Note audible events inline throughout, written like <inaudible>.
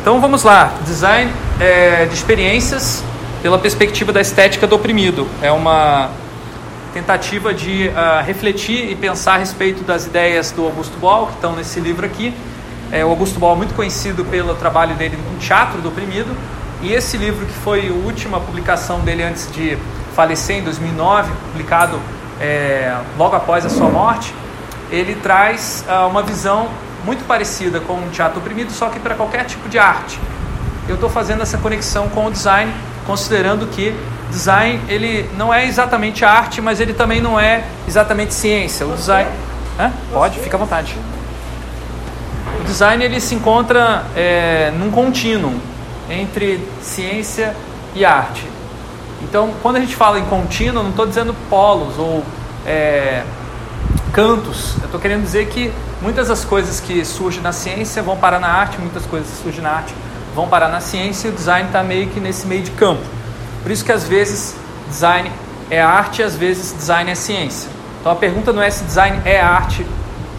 Então vamos lá, design é, de experiências pela perspectiva da estética do oprimido. É uma tentativa de uh, refletir e pensar a respeito das ideias do Augusto Boal, que estão nesse livro aqui. É, o Augusto Boal é muito conhecido pelo trabalho dele no Teatro do Oprimido, e esse livro, que foi a última publicação dele antes de falecer, em 2009, publicado é, logo após a sua morte, ele traz uh, uma visão muito parecida com o teatro oprimido, só que para qualquer tipo de arte. Eu estou fazendo essa conexão com o design, considerando que design ele não é exatamente arte, mas ele também não é exatamente ciência. O design, Hã? pode, fica à vontade. O design ele se encontra é, num contínuo entre ciência e arte. Então, quando a gente fala em contínuo, não estou dizendo polos ou é, cantos. Eu estou querendo dizer que muitas das coisas que surgem na ciência vão parar na arte, muitas coisas que surgem na arte vão parar na ciência e o design está meio que nesse meio de campo. Por isso que às vezes design é arte e às vezes design é ciência. Então a pergunta não é se design é arte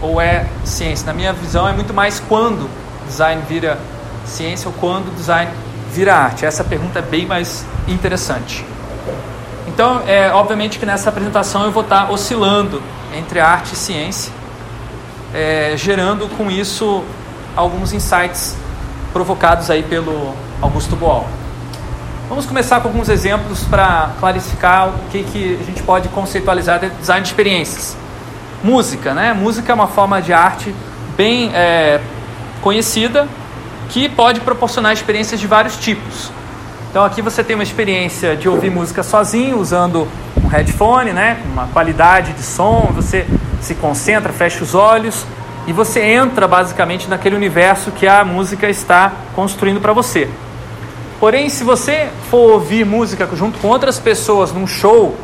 ou é ciência. Na minha visão é muito mais quando design vira ciência ou quando design vira arte. Essa pergunta é bem mais interessante. Então, é, obviamente que nessa apresentação eu vou estar oscilando entre arte e ciência, é, gerando com isso alguns insights provocados aí pelo Augusto Boal. Vamos começar com alguns exemplos para clarificar o que, que a gente pode conceitualizar de design de experiências. Música, né? Música é uma forma de arte bem é, conhecida que pode proporcionar experiências de vários tipos. Então aqui você tem uma experiência de ouvir música sozinho, usando um headphone, né, uma qualidade de som, você se concentra, fecha os olhos e você entra basicamente naquele universo que a música está construindo para você. Porém, se você for ouvir música junto com outras pessoas num show,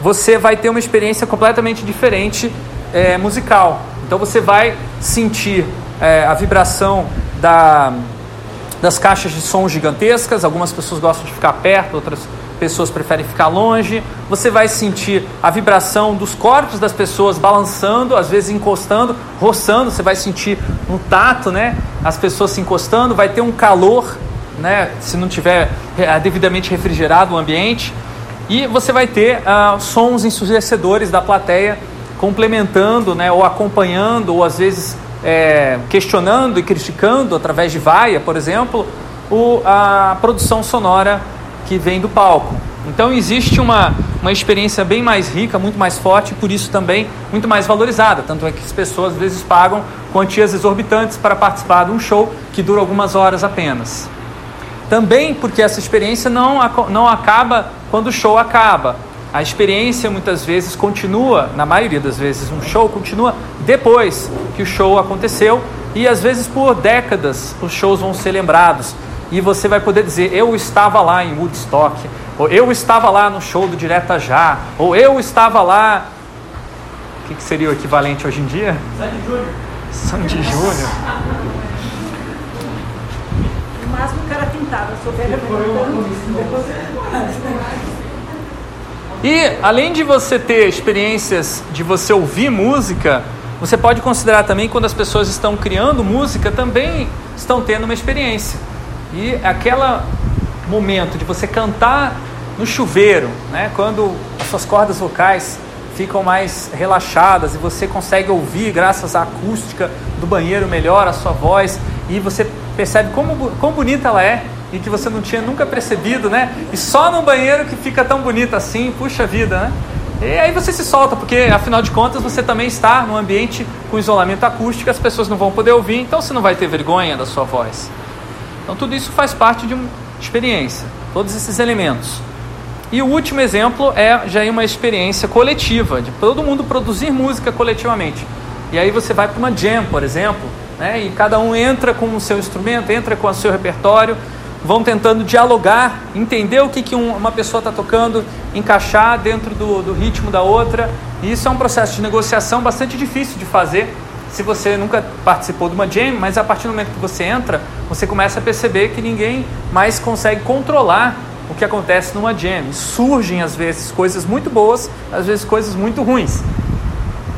você vai ter uma experiência completamente diferente é, musical. Então você vai sentir é, a vibração da, das caixas de som gigantescas. Algumas pessoas gostam de ficar perto, outras pessoas preferem ficar longe. Você vai sentir a vibração dos corpos das pessoas balançando, às vezes encostando, roçando. Você vai sentir um tato, né? As pessoas se encostando. Vai ter um calor, né? Se não tiver é, devidamente refrigerado o ambiente. E você vai ter uh, sons ensurdecedores da plateia complementando, né? Ou acompanhando, ou às vezes é, questionando e criticando através de vaia, por exemplo, o, a produção sonora que vem do palco. Então existe uma, uma experiência bem mais rica, muito mais forte e por isso também muito mais valorizada. Tanto é que as pessoas às vezes pagam quantias exorbitantes para participar de um show que dura algumas horas apenas. Também porque essa experiência não, não acaba quando o show acaba. A experiência muitas vezes continua, na maioria das vezes, um show continua depois que o show aconteceu e às vezes por décadas os shows vão ser lembrados e você vai poder dizer: Eu estava lá em Woodstock, ou eu estava lá no show do Direta Já, ou eu estava lá. O que, que seria o equivalente hoje em dia? Sandy Júnior. Sandy Júnior. O máximo o cara pintava, sou velha, e além de você ter experiências de você ouvir música, você pode considerar também quando as pessoas estão criando música também estão tendo uma experiência. E aquele momento de você cantar no chuveiro, né, quando as suas cordas vocais ficam mais relaxadas e você consegue ouvir, graças à acústica do banheiro, melhor a sua voz e você percebe como quão bonita ela é e que você não tinha nunca percebido, né? E só no banheiro que fica tão bonita assim, puxa vida, né? E aí você se solta, porque afinal de contas você também está num ambiente com isolamento acústico, as pessoas não vão poder ouvir, então você não vai ter vergonha da sua voz. Então tudo isso faz parte de uma experiência, todos esses elementos. E o último exemplo é já uma experiência coletiva, de todo mundo produzir música coletivamente. E aí você vai para uma jam, por exemplo, né? e cada um entra com o seu instrumento, entra com o seu repertório, vão tentando dialogar, entender o que, que uma pessoa está tocando, encaixar dentro do, do ritmo da outra. E isso é um processo de negociação bastante difícil de fazer se você nunca participou de uma jam, mas a partir do momento que você entra, você começa a perceber que ninguém mais consegue controlar o que acontece numa jam. Surgem às vezes coisas muito boas, às vezes coisas muito ruins.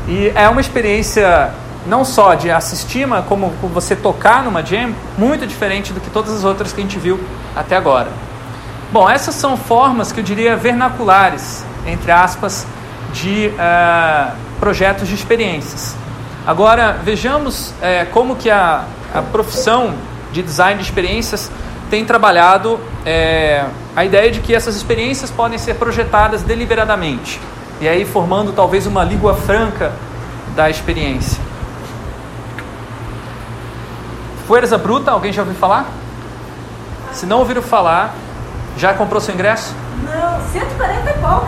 E é uma experiência não só de assistir, mas como você tocar numa jam, muito diferente do que todas as outras que a gente viu até agora. Bom, essas são formas que eu diria vernaculares, entre aspas, de uh, projetos de experiências. Agora, vejamos uh, como que a, a profissão de design de experiências tem trabalhado uh, a ideia de que essas experiências podem ser projetadas deliberadamente, e aí formando talvez uma língua franca da experiência. Fuerza Bruta, alguém já ouviu falar? Se não ouviram falar, já comprou seu ingresso? Não, 140 e pouco.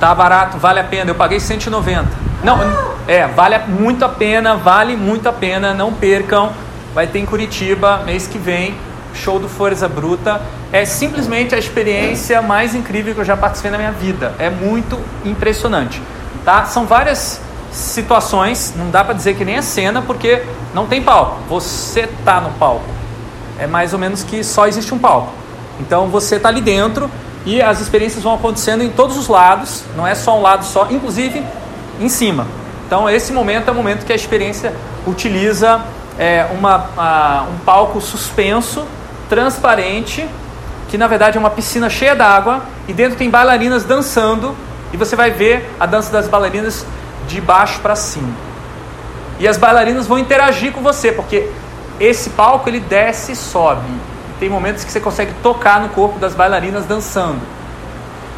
Tá barato, vale a pena. Eu paguei 190. Não, é, vale muito a pena, vale muito a pena, não percam. Vai ter em Curitiba mês que vem, show do Força Bruta. É simplesmente a experiência mais incrível que eu já participei na minha vida. É muito impressionante, tá? São várias situações, não dá para dizer que nem a cena, porque não tem palco. Você tá no palco. É mais ou menos que só existe um palco. Então você está ali dentro e as experiências vão acontecendo em todos os lados, não é só um lado só, inclusive em cima. Então esse momento é o momento que a experiência utiliza é, uma, um palco suspenso, transparente, que na verdade é uma piscina cheia d'água e dentro tem bailarinas dançando e você vai ver a dança das bailarinas de baixo para cima. E as bailarinas vão interagir com você, porque esse palco ele desce e sobe. Tem momentos que você consegue tocar no corpo das bailarinas dançando.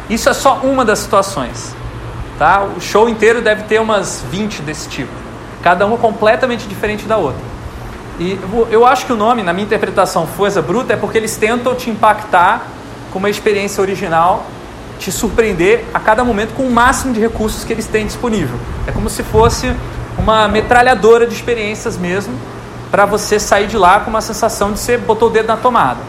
Isso é só uma das situações. Tá? O show inteiro deve ter umas 20 desse tipo. Cada uma completamente diferente da outra. E eu acho que o nome, na minha interpretação, Força Bruta, é porque eles tentam te impactar com uma experiência original te surpreender a cada momento com o máximo de recursos que eles têm disponível. É como se fosse uma metralhadora de experiências mesmo, para você sair de lá com uma sensação de você botou o dedo na tomada.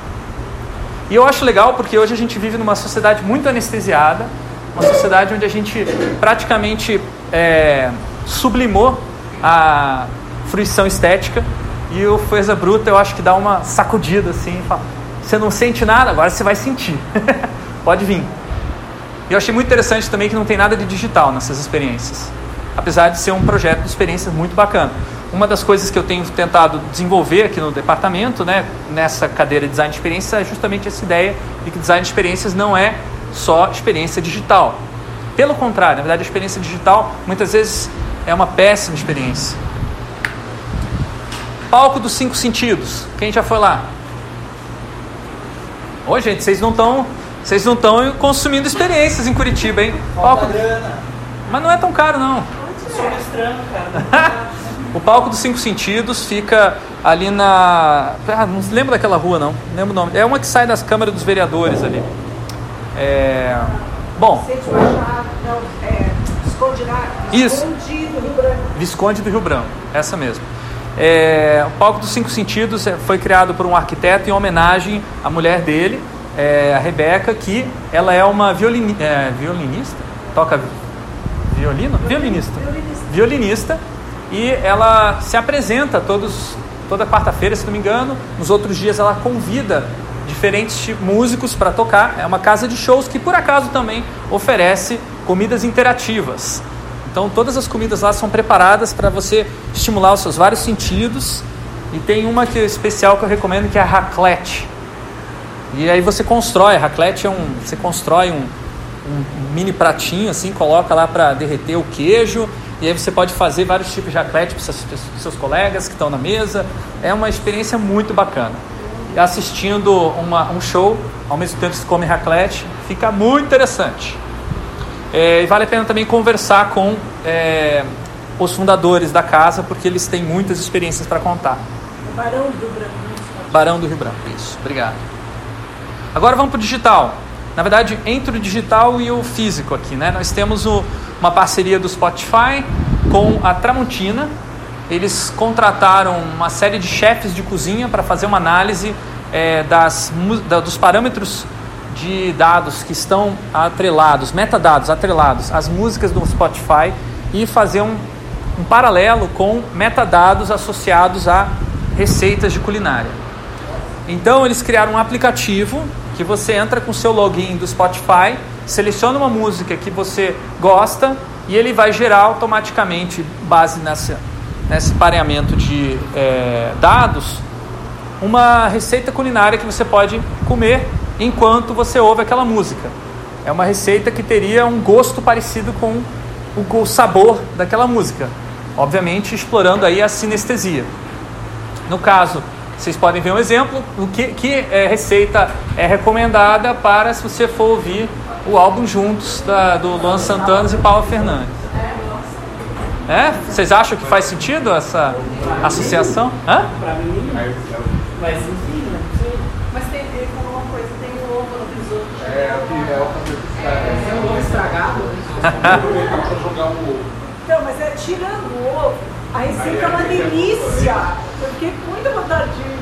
E eu acho legal porque hoje a gente vive numa sociedade muito anestesiada, uma sociedade onde a gente praticamente é, sublimou a fruição estética e o Coisa Bruta eu acho que dá uma sacudida assim, fala, você não sente nada, agora você vai sentir. <laughs> Pode vir. E eu achei muito interessante também que não tem nada de digital nessas experiências. Apesar de ser um projeto de experiência muito bacana. Uma das coisas que eu tenho tentado desenvolver aqui no departamento, né, nessa cadeira de design de experiência, é justamente essa ideia de que design de experiências não é só experiência digital. Pelo contrário, na verdade, a experiência digital muitas vezes é uma péssima experiência. Palco dos cinco sentidos. Quem já foi lá? Oi, gente, vocês não estão vocês não estão consumindo experiências em Curitiba, hein? Palco... Mas não é tão caro, não. Sou cara. <laughs> o palco dos Cinco Sentidos fica ali na. Ah, não lembro daquela rua, não. Não lembro o nome. É uma que sai das câmaras dos vereadores ali. É... Bom. Isso. Visconde do Rio Branco. Essa mesmo. É, o palco dos Cinco Sentidos é, foi criado por um arquiteto em homenagem à mulher dele, é, a Rebeca, que ela é uma violini, é, violinista, toca violino? Violinista. Violinista. Violinista. E ela se apresenta todos, toda quarta-feira, se não me engano. Nos outros dias ela convida diferentes músicos para tocar. É uma casa de shows que por acaso também oferece comidas interativas. Então todas as comidas lá são preparadas para você estimular os seus vários sentidos. E tem uma que é especial que eu recomendo que é a raclette. E aí você constrói, raclette é um, você constrói um, um mini pratinho assim, coloca lá para derreter o queijo, e aí você pode fazer vários tipos de raclette para seus, seus colegas que estão na mesa. É uma experiência muito bacana. Assistindo uma, um show, ao mesmo tempo que você come raclette, fica muito interessante. É, e vale a pena também conversar com é, os fundadores da casa, porque eles têm muitas experiências para contar. Barão do Rio Branco. Barão do Rio Branco, isso. Obrigado. Agora vamos para o digital. Na verdade, entre o digital e o físico aqui, né? Nós temos o, uma parceria do Spotify com a Tramontina. Eles contrataram uma série de chefes de cozinha para fazer uma análise é, das, da, dos parâmetros de dados que estão atrelados, metadados atrelados às músicas do Spotify e fazer um, um paralelo com metadados associados a receitas de culinária. Então eles criaram um aplicativo que você entra com seu login do Spotify, seleciona uma música que você gosta e ele vai gerar automaticamente, base nessa, nesse pareamento de é, dados, uma receita culinária que você pode comer enquanto você ouve aquela música. É uma receita que teria um gosto parecido com o sabor daquela música, obviamente explorando aí a sinestesia. No caso, vocês podem ver um exemplo do que, que é, receita é recomendada para se você for ouvir o álbum juntos da, do Luan Santana e Paula Fernandes. É? Vocês acham que faz sentido essa associação? Hã? Para mim, mas enfim, né? Mas tem, ele falou uma coisa, tem o ovo no risoto. É, o que é o É, o ovo estragado. <laughs> Então, mas é tirando o ovo, a receita é uma delícia. Porque muita vontade de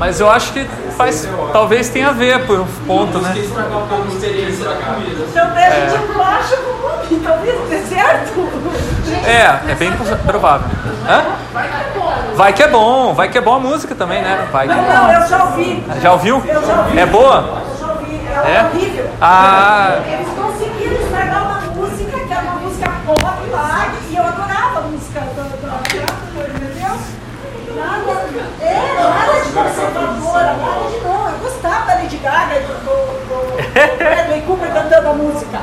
mas eu acho que faz, talvez tenha a ver por ponto, né? Então daí a gente baixa com o talvez dê certo. É, é bem provável. Hã? Vai que é bom, vai que é bom a música também, né? Vai que... Não, não, eu já ouvi. Já ouviu? Eu já ouvi. É boa? Eu já ouvi, é, é? horrível. Ah. Eles conseguiram estragar uma música que era uma música pop lá, e eu adorava a música do, do, do, entendeu? Nada, é, nada de conservadora, nada de não. Eu gostava da Lady Gaga, do, do, do Bradley Cooper cantando a música.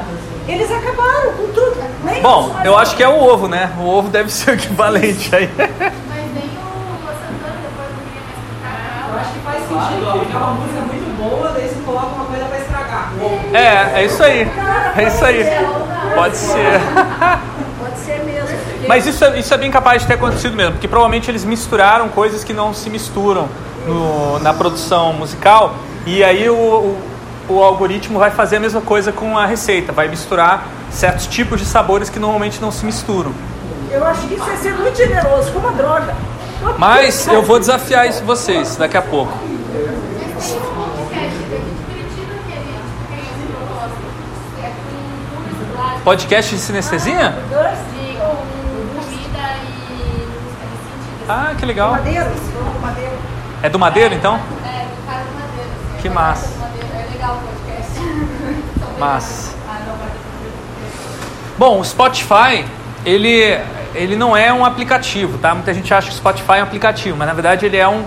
Eles acabaram com tudo. Nem Bom, eu acho que é o ovo, né? O ovo deve ser o equivalente aí. Mas nem o Santana depois não queria mais cantar. Eu acho que faz sentido. Fica uma música muito boa, daí você coloca uma coisa pra estragar. É, é isso aí. É isso aí. Pode ser. Pode ser mesmo. <laughs> Mas isso é, isso é bem capaz de ter acontecido mesmo, porque provavelmente eles misturaram coisas que não se misturam no, na produção musical, e aí o, o, o algoritmo vai fazer a mesma coisa com a receita, vai misturar certos tipos de sabores que normalmente não se misturam. Eu acho que isso é ser muito generoso, como uma droga. Mas eu vou desafiar isso vocês daqui a pouco. Podcast de sinestesia? Ah, que legal. Madeiro, É do Madeiro, então? É, do cara do Madeiro. Que massa. É legal o podcast. <laughs> Massa. Bom, o Spotify, ele, ele não é um aplicativo, tá? Muita gente acha que o Spotify é um aplicativo, mas na verdade ele é, um,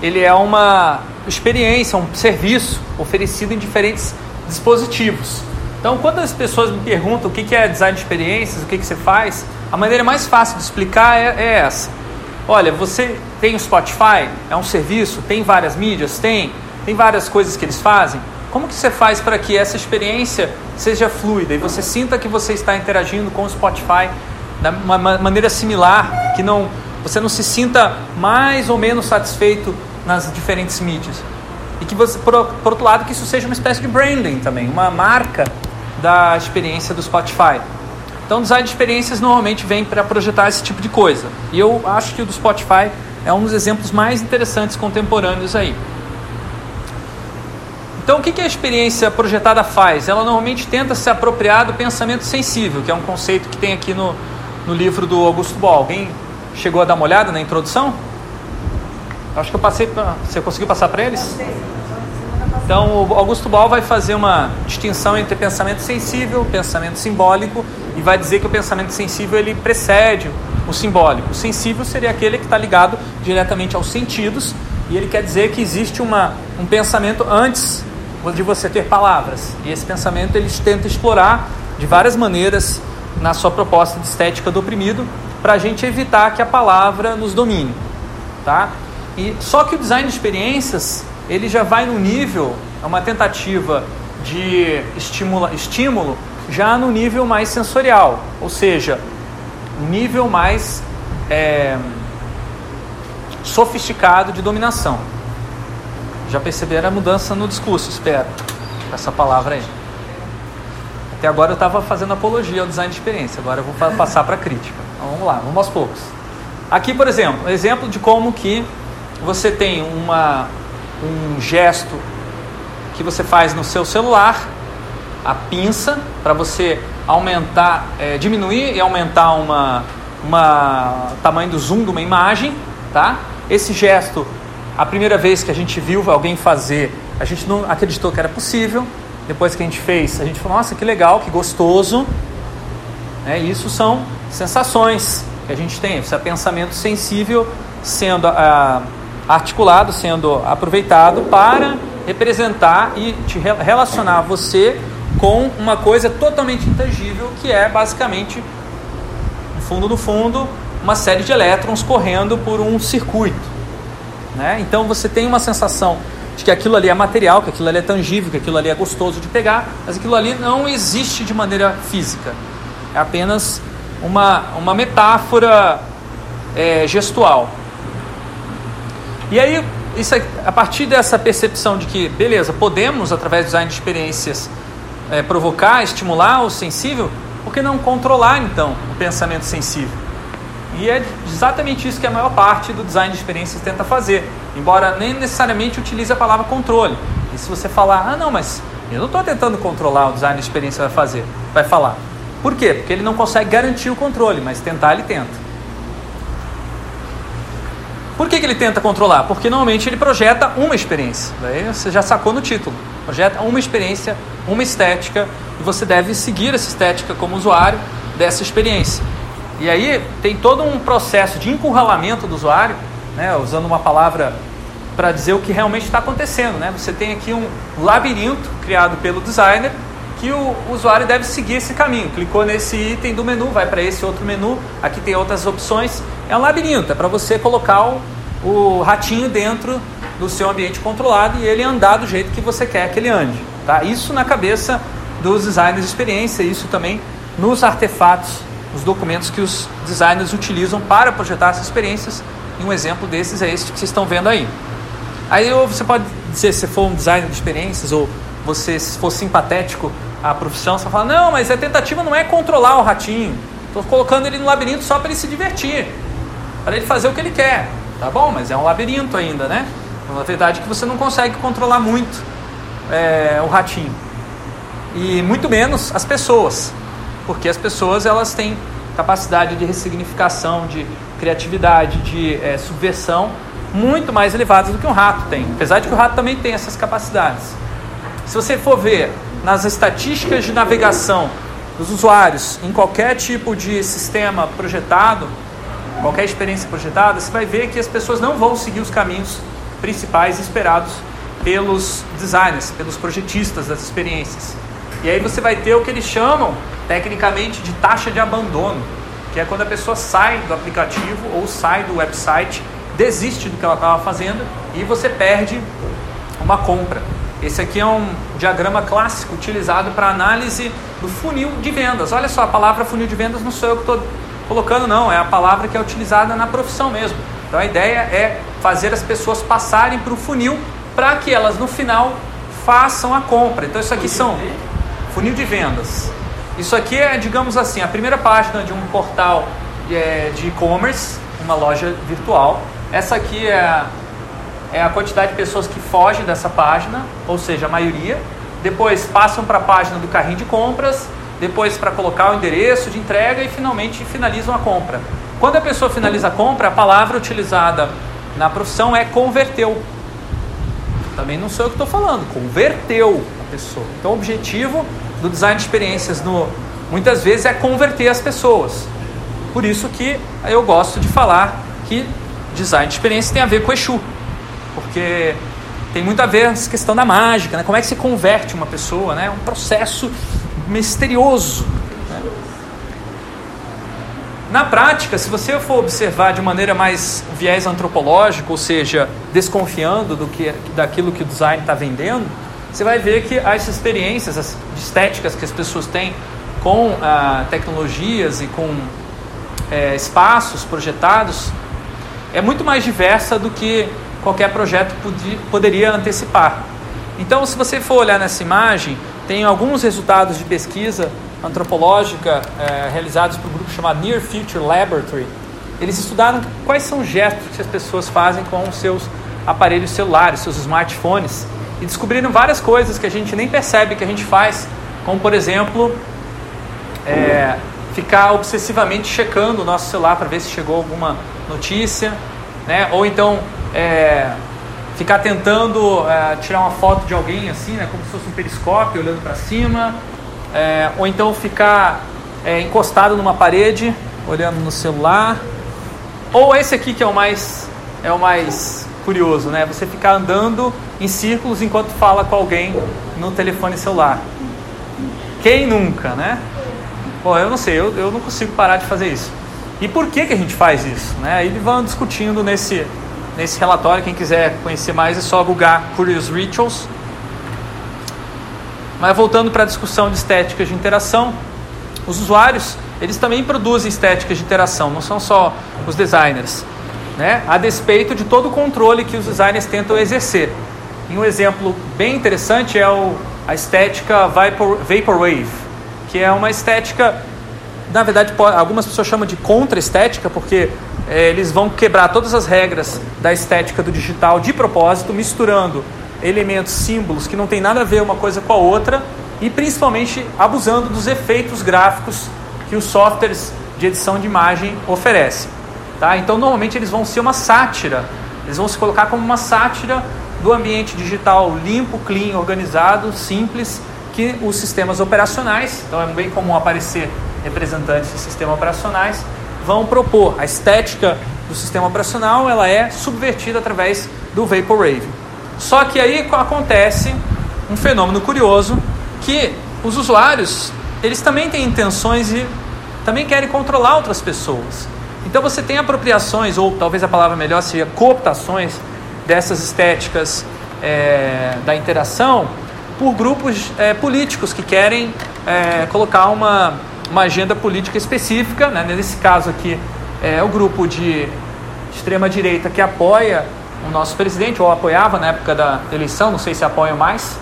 ele é uma experiência, um serviço oferecido em diferentes dispositivos. Então, quando as pessoas me perguntam o que é design de experiências, o que, que você faz, a maneira mais fácil de explicar é, é essa. Olha, você tem o Spotify, é um serviço, tem várias mídias, tem, tem várias coisas que eles fazem. Como que você faz para que essa experiência seja fluida e você sinta que você está interagindo com o Spotify de uma maneira similar, que não você não se sinta mais ou menos satisfeito nas diferentes mídias? E que você, por, por outro lado, que isso seja uma espécie de branding também, uma marca da experiência do Spotify. Então, design de experiências normalmente vem para projetar esse tipo de coisa. E eu acho que o do Spotify é um dos exemplos mais interessantes contemporâneos aí. Então, o que, a experiência projetada faz? Ela normalmente tenta se apropriar do pensamento sensível, que é um conceito que tem aqui no, no livro do Augusto Boal. Alguém chegou a dar uma olhada na introdução? Acho que eu passei. Você conseguiu passar para eles? Então, o Augusto Boal vai fazer uma distinção entre pensamento sensível, pensamento simbólico e vai dizer que o pensamento sensível ele precede o simbólico. O sensível seria aquele que está ligado diretamente aos sentidos e ele quer dizer que existe uma, um pensamento antes de você ter palavras. E esse pensamento ele tenta explorar de várias maneiras na sua proposta de estética do oprimido para a gente evitar que a palavra nos domine, tá? E só que o design de experiências ele já vai no nível, é uma tentativa de estimula, estímulo já no nível mais sensorial, ou seja, nível mais é, sofisticado de dominação. Já perceberam a mudança no discurso, espero, essa palavra aí. Até agora eu estava fazendo apologia ao design de experiência, agora eu vou passar para a crítica. Então, vamos lá, vamos aos poucos. Aqui, por exemplo, um exemplo de como que você tem uma, um gesto que você faz no seu celular a pinça para você aumentar, é, diminuir e aumentar uma, uma tamanho do zoom de uma imagem, tá? Esse gesto, a primeira vez que a gente viu alguém fazer, a gente não acreditou que era possível. Depois que a gente fez, a gente falou: nossa, que legal, que gostoso. É, isso são sensações. que a gente tem. Isso é pensamento sensível sendo ah, articulado, sendo aproveitado para representar e te relacionar você com uma coisa totalmente intangível, que é basicamente, no fundo do fundo, uma série de elétrons correndo por um circuito. Né? Então você tem uma sensação de que aquilo ali é material, que aquilo ali é tangível, que aquilo ali é gostoso de pegar, mas aquilo ali não existe de maneira física. É apenas uma, uma metáfora é, gestual. E aí, isso, a partir dessa percepção de que, beleza, podemos, através do design de experiências, é, provocar, estimular o sensível, por que não controlar, então, o pensamento sensível? E é exatamente isso que a maior parte do design de experiências tenta fazer, embora nem necessariamente utilize a palavra controle. E se você falar, ah, não, mas eu não estou tentando controlar o design de experiência vai fazer, vai falar. Por quê? Porque ele não consegue garantir o controle, mas tentar ele tenta. Por que, que ele tenta controlar? Porque normalmente ele projeta uma experiência. Daí você já sacou no título. Projeta uma experiência, uma estética, e você deve seguir essa estética como usuário dessa experiência. E aí tem todo um processo de encurralamento do usuário, né, usando uma palavra para dizer o que realmente está acontecendo. Né? Você tem aqui um labirinto criado pelo designer que o usuário deve seguir esse caminho. Clicou nesse item do menu, vai para esse outro menu, aqui tem outras opções. É um labirinto, é para você colocar o, o, ratinho dentro do seu ambiente controlado e ele andar do jeito que você quer que ele ande. Tá? Isso na cabeça dos designers de experiência, isso também nos artefatos os documentos que os designers utilizam para projetar essas experiências. E um exemplo desses é este que vocês estão vendo aí. Aí você pode dizer, se for um designer de experiências ou você se for simpatético à profissão, você fala, não, mas a tentativa não é controlar o ratinho. Estou colocando ele no labirinto só para ele se divertir, para ele fazer o que ele quer. Tá bom, mas é um labirinto ainda, né? Na verdade que você não consegue controlar muito é, o ratinho. E muito menos as pessoas porque as pessoas elas têm capacidade de ressignificação, de criatividade, de é, subversão muito mais elevadas do que um rato tem, apesar de que o rato também tem essas capacidades. Se você for ver nas estatísticas de navegação dos usuários em qualquer tipo de sistema projetado, qualquer experiência projetada, você vai ver que as pessoas não vão seguir os caminhos principais esperados pelos designers, pelos projetistas das experiências. E aí você vai ter o que eles chamam tecnicamente de taxa de abandono, que é quando a pessoa sai do aplicativo ou sai do website, desiste do que ela estava fazendo e você perde uma compra. Esse aqui é um diagrama clássico utilizado para análise do funil de vendas. Olha só, a palavra funil de vendas não sou eu que estou colocando, não, é a palavra que é utilizada na profissão mesmo. Então a ideia é fazer as pessoas passarem para o funil para que elas no final façam a compra. Então isso aqui são Funil de vendas. Isso aqui é, digamos assim, a primeira página de um portal é, de e-commerce, uma loja virtual. Essa aqui é a, é a quantidade de pessoas que fogem dessa página, ou seja, a maioria. Depois passam para a página do carrinho de compras, depois para colocar o endereço de entrega e finalmente finalizam a compra. Quando a pessoa finaliza a compra, a palavra utilizada na profissão é converteu. Também não sou eu que estou falando, converteu pessoa. Então, o objetivo do design de experiências no, muitas vezes é converter as pessoas. Por isso que eu gosto de falar que design de experiência tem a ver com Exu, porque tem muito a ver essa questão da mágica, né? como é que se converte uma pessoa, né? É um processo misterioso. Na prática, se você for observar de maneira mais viés antropológico, ou seja, desconfiando do que, daquilo que o design está vendendo, você vai ver que as experiências as estéticas que as pessoas têm com ah, tecnologias e com é, espaços projetados é muito mais diversa do que qualquer projeto podia, poderia antecipar. Então, se você for olhar nessa imagem, tem alguns resultados de pesquisa antropológica é, realizados por um grupo chamado Near Future Laboratory. Eles estudaram quais são os gestos que as pessoas fazem com os seus aparelhos celulares, seus smartphones e descobriram várias coisas que a gente nem percebe que a gente faz, como por exemplo, é, ficar obsessivamente checando o nosso celular para ver se chegou alguma notícia, né? ou então é, ficar tentando é, tirar uma foto de alguém assim, né? como se fosse um periscópio olhando para cima, é, ou então ficar é, encostado numa parede olhando no celular. Ou esse aqui que é o mais é o mais curioso, né? Você ficar andando em círculos enquanto fala com alguém no telefone celular. Quem nunca, né? Bom, eu não sei, eu, eu não consigo parar de fazer isso. E por que, que a gente faz isso? Né? Aí vão discutindo nesse, nesse relatório. Quem quiser conhecer mais é só googar Curious Rituals. Mas voltando para a discussão de estéticas de interação, os usuários eles também produzem estéticas de interação, não são só os designers, né? a despeito de todo o controle que os designers tentam exercer. E um exemplo bem interessante é o, a estética Vapor, Vaporwave, que é uma estética, na verdade, algumas pessoas chamam de contra-estética, porque é, eles vão quebrar todas as regras da estética do digital de propósito, misturando elementos, símbolos que não tem nada a ver uma coisa com a outra e principalmente abusando dos efeitos gráficos que os softwares de edição de imagem oferecem. Tá? Então, normalmente eles vão ser uma sátira, eles vão se colocar como uma sátira do ambiente digital limpo, clean, organizado, simples, que os sistemas operacionais, então é bem comum aparecer representantes de sistemas operacionais, vão propor. A estética do sistema operacional ela é subvertida através do Vaporwave. Só que aí acontece um fenômeno curioso que os usuários eles também têm intenções e também querem controlar outras pessoas. Então você tem apropriações, ou talvez a palavra melhor seja cooptações, dessas estéticas é, da interação por grupos é, políticos que querem é, colocar uma, uma agenda política específica. Né? Nesse caso aqui, é o grupo de extrema-direita que apoia o nosso presidente, ou apoiava na época da eleição, não sei se apoia mais,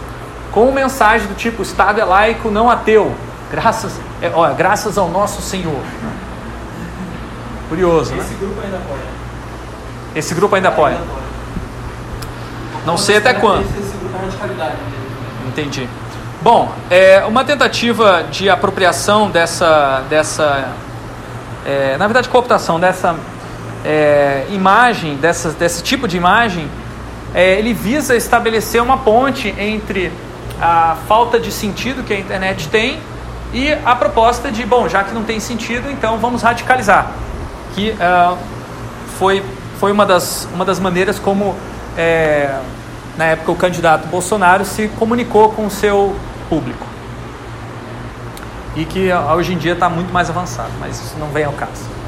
com mensagem do tipo: Estado é laico, não ateu, graças, é, ó, graças ao nosso Senhor. Curioso, Esse né? grupo ainda apoia. Esse grupo ainda apoia. Ainda apoia. Não sei até quando. É. Entendi. Bom, é uma tentativa de apropriação dessa, dessa é, na verdade, cooptação dessa é, imagem, desse tipo de imagem, é, ele visa estabelecer uma ponte entre a falta de sentido que a internet tem e a proposta de, bom, já que não tem sentido, então vamos radicalizar. Que ah, foi, foi uma, das, uma das maneiras como é, na época o candidato Bolsonaro se comunicou com o seu público. E que hoje em dia está muito mais avançado, mas isso não vem ao caso.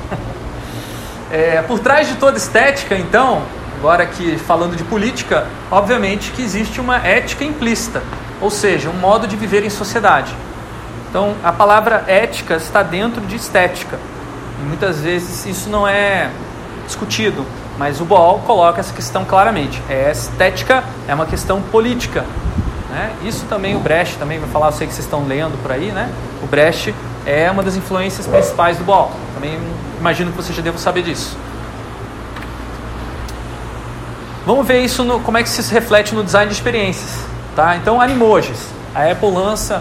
É, por trás de toda estética, então, agora aqui falando de política, obviamente que existe uma ética implícita, ou seja, um modo de viver em sociedade. Então, a palavra ética está dentro de estética. E muitas vezes isso não é discutido, mas o Boal coloca essa questão claramente. É estética é uma questão política. Né? Isso também o Brecht também vai falar, eu sei que vocês estão lendo por aí, né? O Brecht é uma das influências principais do Boal. Também imagino que vocês já devam saber disso. Vamos ver isso no, como é que isso se reflete no design de experiências. Tá? Então, animojis. A Apple lança,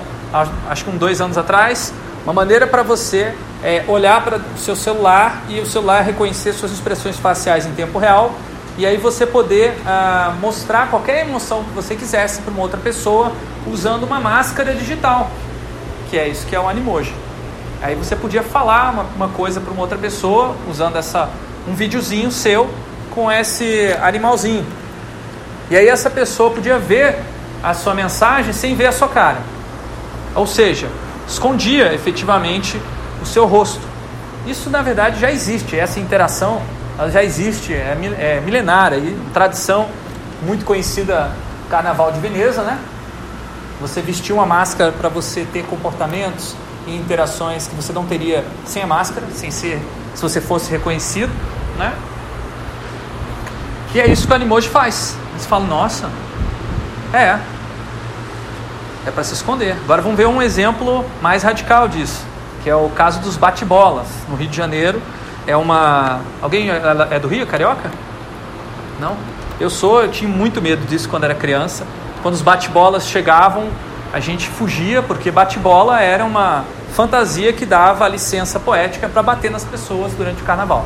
acho que uns dois anos atrás, uma maneira para você é, olhar para o seu celular e o celular reconhecer suas expressões faciais em tempo real e aí você poder ah, mostrar qualquer emoção que você quisesse para uma outra pessoa usando uma máscara digital, que é isso que é o Animoji. Aí você podia falar uma, uma coisa para uma outra pessoa usando essa um videozinho seu com esse animalzinho. E aí essa pessoa podia ver a sua mensagem sem ver a sua cara. Ou seja, escondia efetivamente o seu rosto. Isso na verdade já existe, essa interação já existe, é, é milenária e tradição muito conhecida Carnaval de Veneza, né? Você vestir uma máscara para você ter comportamentos e interações que você não teria sem a máscara, sem ser se você fosse reconhecido, né? E é isso que o Animoji faz. Eles falam, nossa, é, é para se esconder. Agora vamos ver um exemplo mais radical disso, que é o caso dos bate-bolas no Rio de Janeiro. É uma. Alguém é do Rio, carioca? Não? Eu sou, eu tinha muito medo disso quando era criança. Quando os bate-bolas chegavam, a gente fugia, porque bate-bola era uma fantasia que dava licença poética para bater nas pessoas durante o carnaval.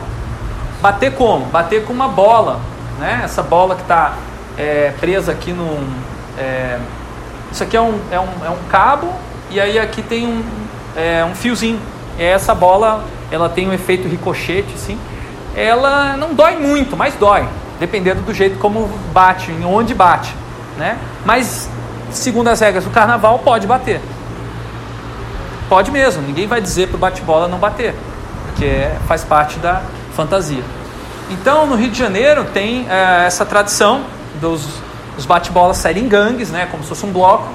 Bater como? Bater com uma bola, né? Essa bola que está é, presa aqui num. É, isso aqui é um, é, um, é um cabo e aí aqui tem um, é, um fiozinho. essa bola, ela tem um efeito ricochete, assim. Ela não dói muito, mas dói, dependendo do jeito como bate, em onde bate, né? Mas segundo as regras do carnaval, pode bater. Pode mesmo, ninguém vai dizer para o bate-bola não bater, porque faz parte da fantasia. Então, no Rio de Janeiro tem é, essa tradição dos, dos bate-bolas saírem em gangues, né, como se fosse um bloco,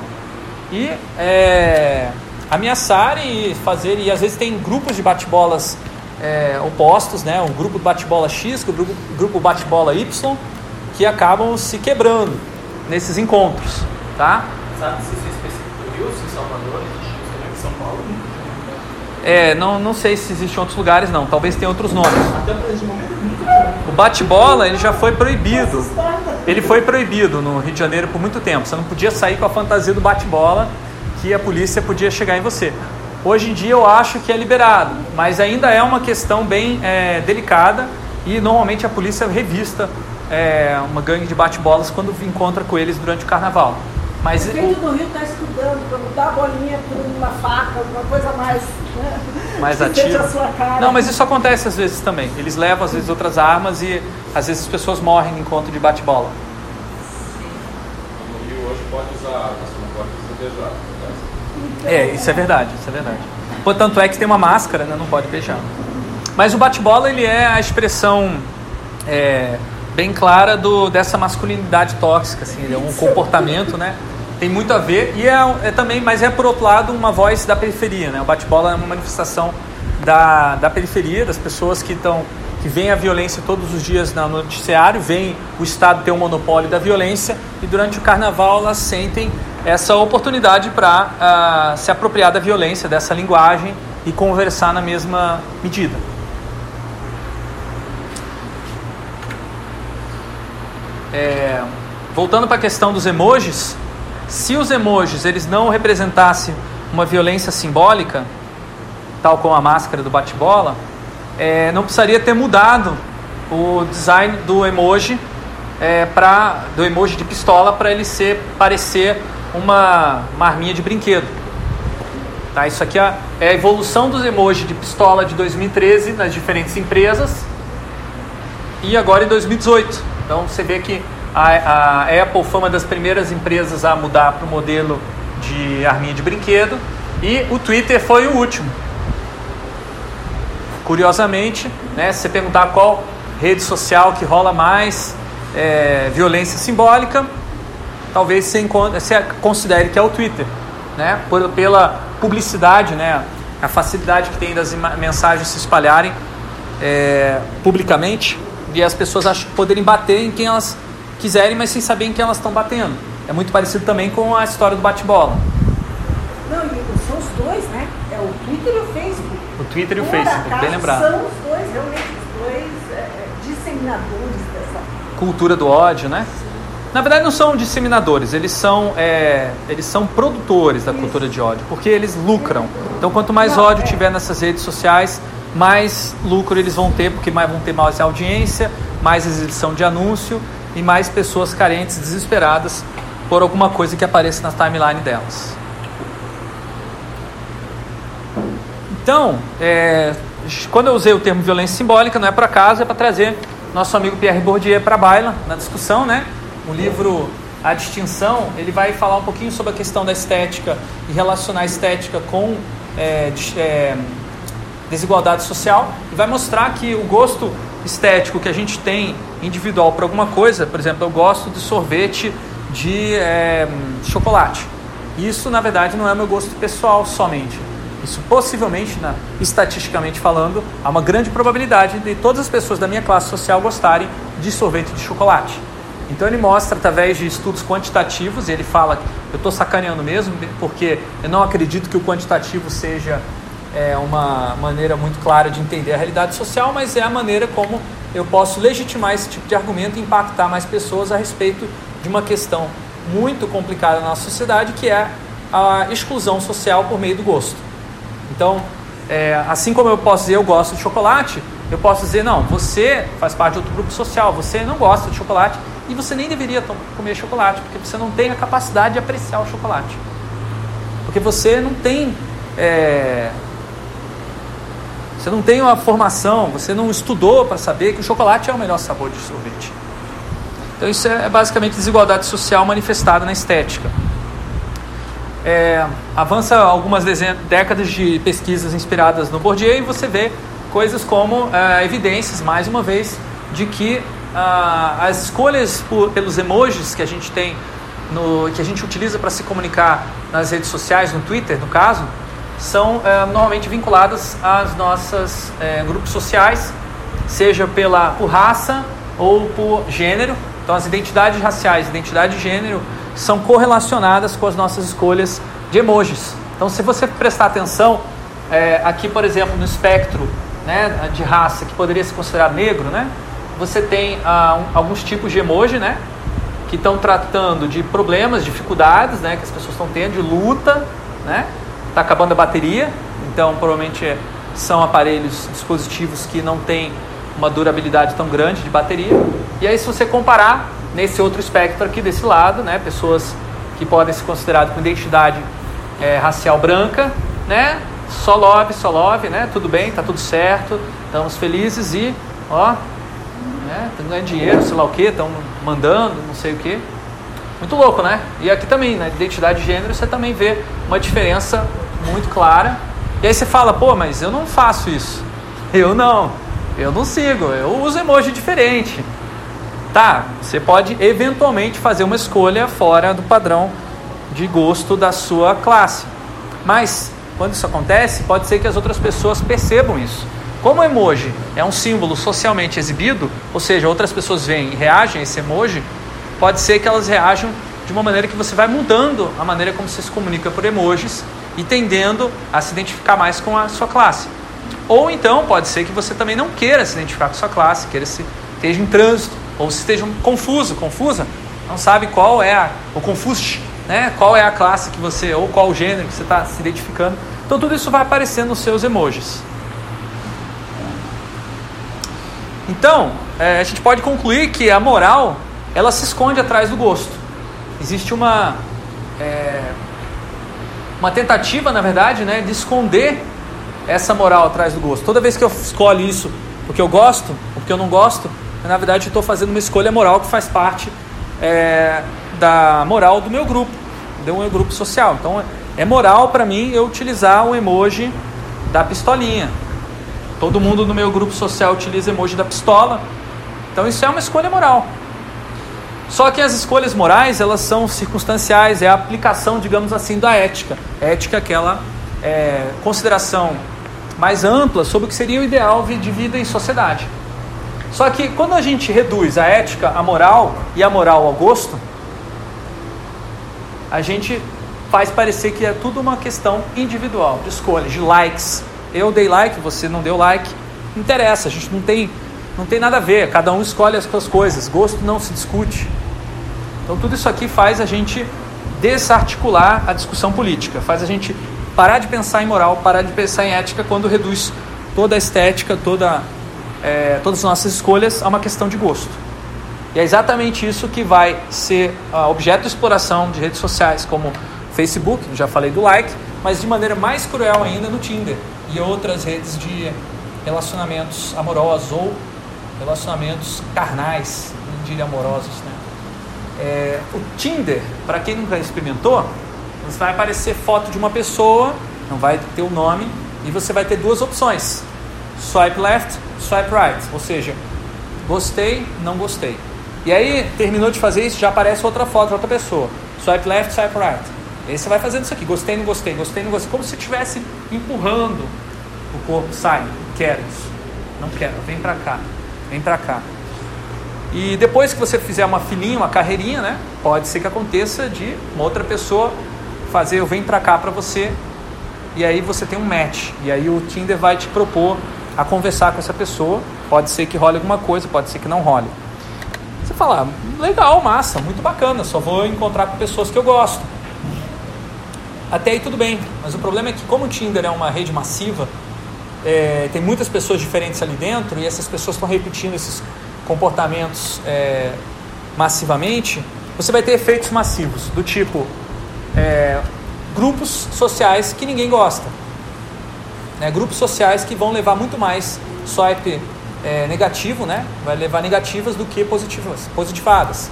e é, ameaçarem e fazer, e às vezes tem grupos de bate-bolas é, opostos, né, um grupo bate-bola X, um grupo, grupo bate-bola Y, que acabam se quebrando nesses encontros, tá? Sabe se isso é específico do Rio, se Salvador, em São Paulo? É, não, não sei se existe em outros lugares não, talvez tenha outros nomes. O bate-bola ele já foi proibido. Ele foi proibido no Rio de Janeiro por muito tempo. Você não podia sair com a fantasia do bate-bola que a polícia podia chegar em você. Hoje em dia eu acho que é liberado, mas ainda é uma questão bem é, delicada e normalmente a polícia revista é, uma gangue de bate-bolas quando encontra com eles durante o carnaval. Mas o do Rio está estudando para botar a bolinha por uma faca, uma coisa mais. Né? mais ativa. Não, mas isso acontece às vezes também. Eles levam às vezes outras armas e às vezes as pessoas morrem em encontro de bate-bola. No Rio hoje pode usar, mas não pode beijar. É, isso é verdade, isso é verdade. Portanto é que tem uma máscara, né? Não pode beijar. Mas o bate-bola ele é a expressão é, bem clara do, dessa masculinidade tóxica, assim, é um comportamento, né? Tem muito a ver e é, é, também, mas é por outro lado uma voz da periferia, né? O bate-bola é uma manifestação da, da periferia, das pessoas que estão que veem a violência todos os dias no noticiário, veem o Estado ter um monopólio da violência e durante o carnaval elas sentem essa oportunidade para uh, ah, se apropriar da violência, dessa linguagem e conversar na mesma medida. É, voltando para a questão dos emojis, se os emojis eles não representassem uma violência simbólica, tal como a máscara do bate-bola, é, não precisaria ter mudado o design do emoji é, para do emoji de pistola para ele ser parecer uma, uma arminha de brinquedo. Tá, isso aqui é, é a evolução dos emojis de pistola de 2013 nas diferentes empresas e agora em 2018. Então você vê que a, a Apple foi uma das primeiras empresas a mudar para o modelo de arminha de brinquedo e o Twitter foi o último. Curiosamente, né, se você perguntar qual rede social que rola mais é, violência simbólica, talvez você, você, considere que é o Twitter, né, por, pela publicidade, né, a facilidade que tem das mensagens se espalharem é, publicamente e as pessoas acham, poderem bater em quem elas quiserem, mas sem saber em quem elas estão batendo. É muito parecido também com a história do bate-bola. Não, são os dois, né? É o Twitter e o Facebook. O Twitter e o Facebook, bem lembrado. São os dois, realmente, os dois é, é, disseminadores dessa cultura do ódio, né? Na verdade, não são disseminadores, eles são, é, eles são produtores da cultura de ódio, porque eles lucram. Então, quanto mais não, ódio é. tiver nessas redes sociais, mais lucro eles vão ter, porque mais vão ter mais audiência, mais exibição de anúncio e mais pessoas carentes, desesperadas por alguma coisa que apareça na timeline delas. Então, é, quando eu usei o termo violência simbólica, não é para acaso, é para trazer nosso amigo Pierre Bourdieu para a baila na discussão, né? O livro A Distinção, ele vai falar um pouquinho sobre a questão da estética e relacionar a estética com é, é, desigualdade social e vai mostrar que o gosto estético que a gente tem individual para alguma coisa, por exemplo, eu gosto de sorvete de, é, chocolate. Isso, na verdade, não é meu gosto pessoal somente. Isso possivelmente, na, estatisticamente falando, há uma grande probabilidade de todas as pessoas da minha classe social gostarem de sorvete de chocolate. Então ele mostra através de estudos quantitativos, e ele fala, eu estou sacaneando mesmo, porque eu não acredito que o quantitativo seja é uma maneira muito clara de entender a realidade social, mas é a maneira como eu posso legitimar esse tipo de argumento e impactar mais pessoas a respeito de uma questão muito complicada na nossa sociedade, que é a exclusão social por meio do gosto. Então, é, assim como eu posso dizer eu gosto de chocolate, eu posso dizer não, você faz parte de outro grupo social, você não gosta de chocolate e você nem deveria comer chocolate, porque você não tem a capacidade de apreciar o chocolate. Porque você não tem é, Você não tem uma formação, você não estudou para saber que o chocolate é o melhor sabor de sorvete. Então isso é basicamente desigualdade social manifestada na estética. É, avança algumas décadas de pesquisas inspiradas no Bourdieu e você vê coisas como é, evidências, mais uma vez, de que ah, as escolhas por, pelos emojis que a gente tem, no, que a gente utiliza para se comunicar nas redes sociais, no Twitter, no caso, são é, normalmente vinculadas às nossas é, grupos sociais, seja pela, por raça ou por gênero. Então, as identidades raciais, identidade de gênero, são correlacionadas com as nossas escolhas de emojis. Então, se você prestar atenção, é, aqui, por exemplo, no espectro né, de raça, que poderia se considerar negro, né, você tem ah, um, alguns tipos de emoji, né, que estão tratando de problemas, dificuldades, né, que as pessoas estão tendo, de luta, né, está acabando a bateria, então provavelmente são aparelhos, dispositivos que não têm uma durabilidade tão grande de bateria. E aí se você comparar nesse outro espectro aqui desse lado, né, pessoas que podem ser consideradas com identidade é, racial branca, né, só love, só love, né, tudo bem, tá tudo certo, estamos felizes e, ó, né, estão ganhando dinheiro, sei lá o que, estão mandando, não sei o que. Muito louco, né? E aqui também, na identidade de gênero, você também vê uma diferença muito clara. E aí você fala, pô, mas eu não faço isso. Eu não. Eu não sigo. Eu uso emoji diferente. Tá, você pode eventualmente fazer uma escolha fora do padrão de gosto da sua classe. Mas, quando isso acontece, pode ser que as outras pessoas percebam isso. Como o emoji é um símbolo socialmente exibido, ou seja, outras pessoas veem e reagem a esse emoji, pode ser que elas reajam de uma maneira que você vai mudando a maneira como você se comunica por emojis e tendendo a se identificar mais com a sua classe. Ou então pode ser que você também não queira se identificar com a sua classe, queira se esteja em trânsito, ou se esteja confuso, confusa, não sabe qual é a, o confuso, né? Qual é a classe que você, ou qual o gênero que você está se identificando. Então tudo isso vai aparecer nos seus emojis. Então, é, a gente pode concluir que a moral ela se esconde atrás do gosto. Existe uma, é, uma tentativa, na verdade, né, de esconder essa moral atrás do gosto. Toda vez que eu escolho isso porque eu gosto, porque eu não gosto, na verdade estou fazendo uma escolha moral que faz parte é, da moral do meu grupo, do meu grupo social. Então é moral para mim eu utilizar o emoji da pistolinha. Todo mundo no meu grupo social utiliza emoji da pistola. Então isso é uma escolha moral. Só que as escolhas morais, elas são circunstanciais, é a aplicação, digamos assim, da ética. Ética é aquela é, consideração mais ampla sobre o que seria o ideal de vida em sociedade. Só que quando a gente reduz a ética à moral e a moral ao gosto, a gente faz parecer que é tudo uma questão individual, de escolha, de likes. Eu dei like, você não deu like. Não interessa, a gente não tem, não tem nada a ver, cada um escolhe as suas coisas, gosto não se discute. Então tudo isso aqui faz a gente desarticular a discussão política, faz a gente parar de pensar em moral, parar de pensar em ética quando reduz toda a estética, toda, é, todas as nossas escolhas a uma questão de gosto. E é exatamente isso que vai ser uh, objeto de exploração de redes sociais como Facebook, já falei do like, mas de maneira mais cruel ainda no Tinder e outras redes de relacionamentos amorosos ou relacionamentos carnais, não diria amorosos, né? É, o Tinder, para quem nunca experimentou, você vai aparecer foto de uma pessoa, não vai ter o nome, e você vai ter duas opções: swipe left, swipe right, ou seja, gostei, não gostei. E aí terminou de fazer isso, já aparece outra foto de outra pessoa: swipe left, swipe right. E aí você vai fazendo isso aqui: gostei, não gostei, gostei, não gostei, como se estivesse empurrando o corpo, sai, quero isso, não quero, vem pra cá, vem pra cá. E depois que você fizer uma filinha, uma carreirinha, né? Pode ser que aconteça de uma outra pessoa fazer o vem pra cá para você e aí você tem um match. E aí o Tinder vai te propor a conversar com essa pessoa. Pode ser que role alguma coisa, pode ser que não role. Você fala, legal, massa, muito bacana, só vou encontrar com pessoas que eu gosto. Até aí tudo bem, mas o problema é que como o Tinder é uma rede massiva, é, tem muitas pessoas diferentes ali dentro e essas pessoas estão repetindo esses comportamentos é, massivamente, você vai ter efeitos massivos, do tipo é, grupos sociais que ninguém gosta. né? Grupos sociais que vão levar muito mais swipe é, negativo, né? Vai levar negativas do que positivas, positivadas.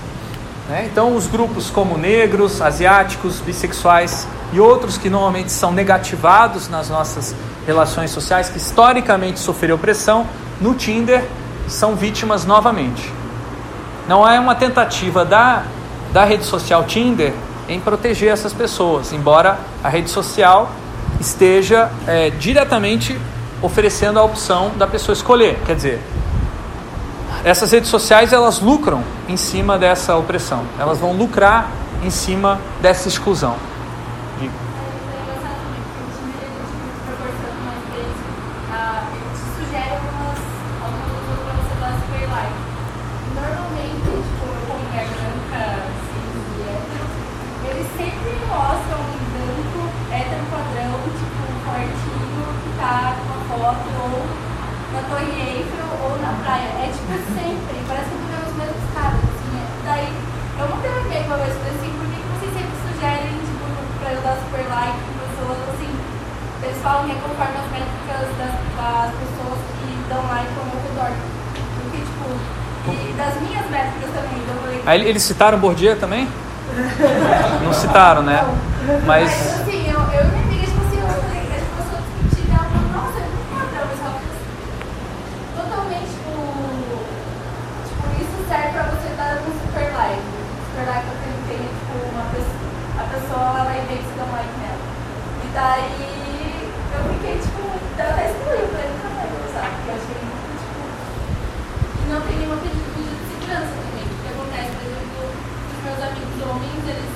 Né? Então, os grupos como negros, asiáticos, bissexuais e outros que normalmente são negativados nas nossas relações sociais, que historicamente sofreram opressão, no Tinder são vítimas novamente. Não é uma tentativa da, da rede social Tinder em proteger essas pessoas, embora a rede social esteja é, diretamente oferecendo a opção da pessoa escolher. Quer dizer, essas redes sociais elas lucram em cima dessa opressão, elas vão lucrar em cima dessa exclusão. Eles citaram Bourdieu também? Não citaram, né? Mas. assim, eu, eu e minha amiga, tipo assim, eu falei, as pessoas discutindo, ela falou, nossa, eu não padrão, mas ela totalmente, tipo, tipo, isso serve pra você dar um super like. Super like eu perguntei, tipo, uma pessoa, a pessoa, ela vai ver que você dá um like nela. E daí, eu fiquei, tipo, ela até excluiu, eu falei, nunca mais vou usar, porque eu achei muito, tipo, e não tem nenhuma pedido de segurança meus amigos homens, eles,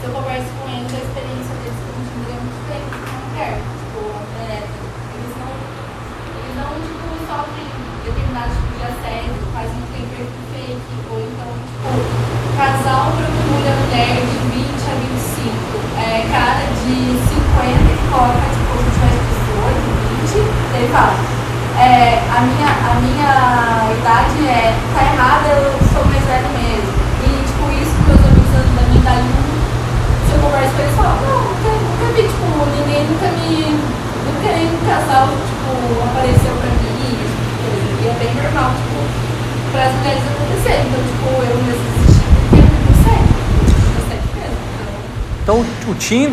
se eu converso com eles, a experiência deles com o Tinder é muito diferente com a mulher. Tipo, é, eles não, eles não tipo, sofrem determinado tipo de assédio, faz um tempo fake, ou então, tipo, casal procura mulher de 20 a 25, é, cara de 50 que coloca, tipo, a gente vai de 18, 20, ele fala. É, a, minha, a minha idade é, tá errada, eu sou mais velho mesmo da minha idade, se eu converso com eles, falam, não, nunca, nunca vi, tipo, ninguém nunca me. Nunca nenhum casal, tipo, apareceu pra mim, tipo, e é bem normal, tipo, para as mulheres acontecerem. Então, tipo, eu mesmo desisti porque não sei. Então,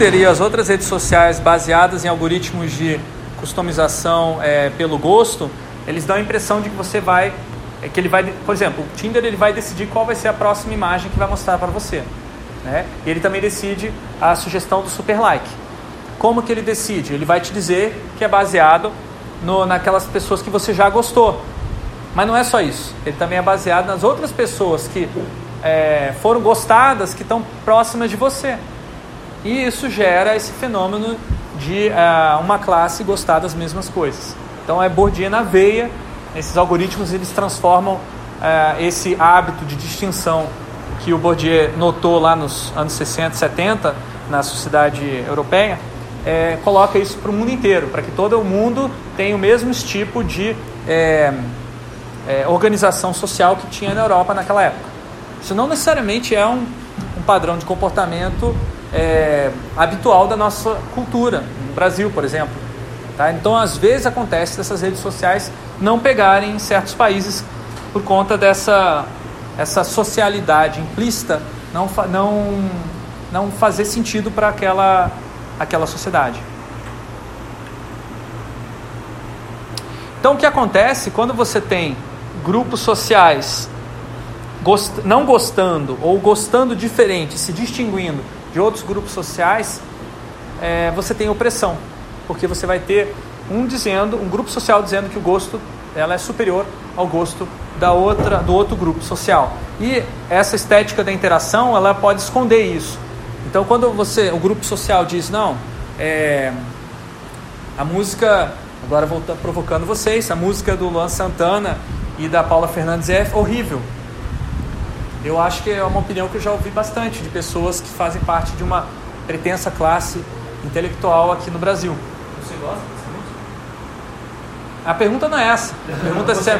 Tinder e as outras redes sociais baseadas em algoritmos de customização é, pelo gosto, eles dão a impressão de que você vai, é que ele vai, por exemplo, o Tinder ele vai decidir qual vai ser a próxima imagem que vai mostrar para você. Né? E ele também decide a sugestão do super like. Como que ele decide? Ele vai te dizer que é baseado no, naquelas pessoas que você já gostou. Mas não é só isso. Ele também é baseado nas outras pessoas que é, foram gostadas, que estão próximas de você. E isso gera esse fenômeno de uh, uma classe gostar das mesmas coisas. Então é Bourdieu na veia. Esses algoritmos eles transformam uh, esse hábito de distinção que o Bourdieu notou lá nos anos 60, 70 na sociedade europeia, é, coloca isso para o mundo inteiro, para que todo mundo tenha o mesmo tipo de é, é, organização social que tinha na Europa naquela época. Isso não necessariamente é um, um padrão de comportamento é, habitual da nossa cultura, no Brasil, por exemplo. Tá? Então, às vezes acontece dessas redes sociais não pegarem em certos países por conta dessa essa socialidade implícita não, não, não fazer sentido para aquela, aquela sociedade. Então, o que acontece quando você tem grupos sociais gost, não gostando ou gostando diferente, se distinguindo de outros grupos sociais, é, você tem opressão, porque você vai ter um dizendo, um grupo social dizendo que o gosto ela é superior ao gosto da outra, do outro grupo social. E essa estética da interação, ela pode esconder isso. Então, quando você, o grupo social diz, não, é, a música, agora vou estar provocando vocês, a música do Luan Santana e da Paula Fernandes é horrível. Eu acho que é uma opinião que eu já ouvi bastante de pessoas que fazem parte de uma pretensa classe intelectual aqui no Brasil. Você gosta dessa música? A pergunta não é essa. A pergunta é se é,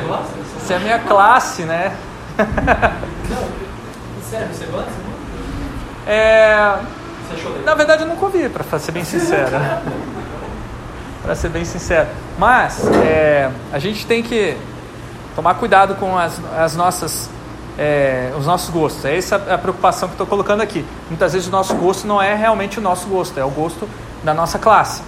se é a minha classe, né? Não, sério, você gosta? É... Na verdade, eu nunca ouvi, para ser bem sincero. para ser bem sincero. Mas é, a gente tem que tomar cuidado com as, as nossas é, os nossos gostos. É essa a preocupação que estou colocando aqui. Muitas vezes o nosso gosto não é realmente o nosso gosto, é o gosto da nossa classe.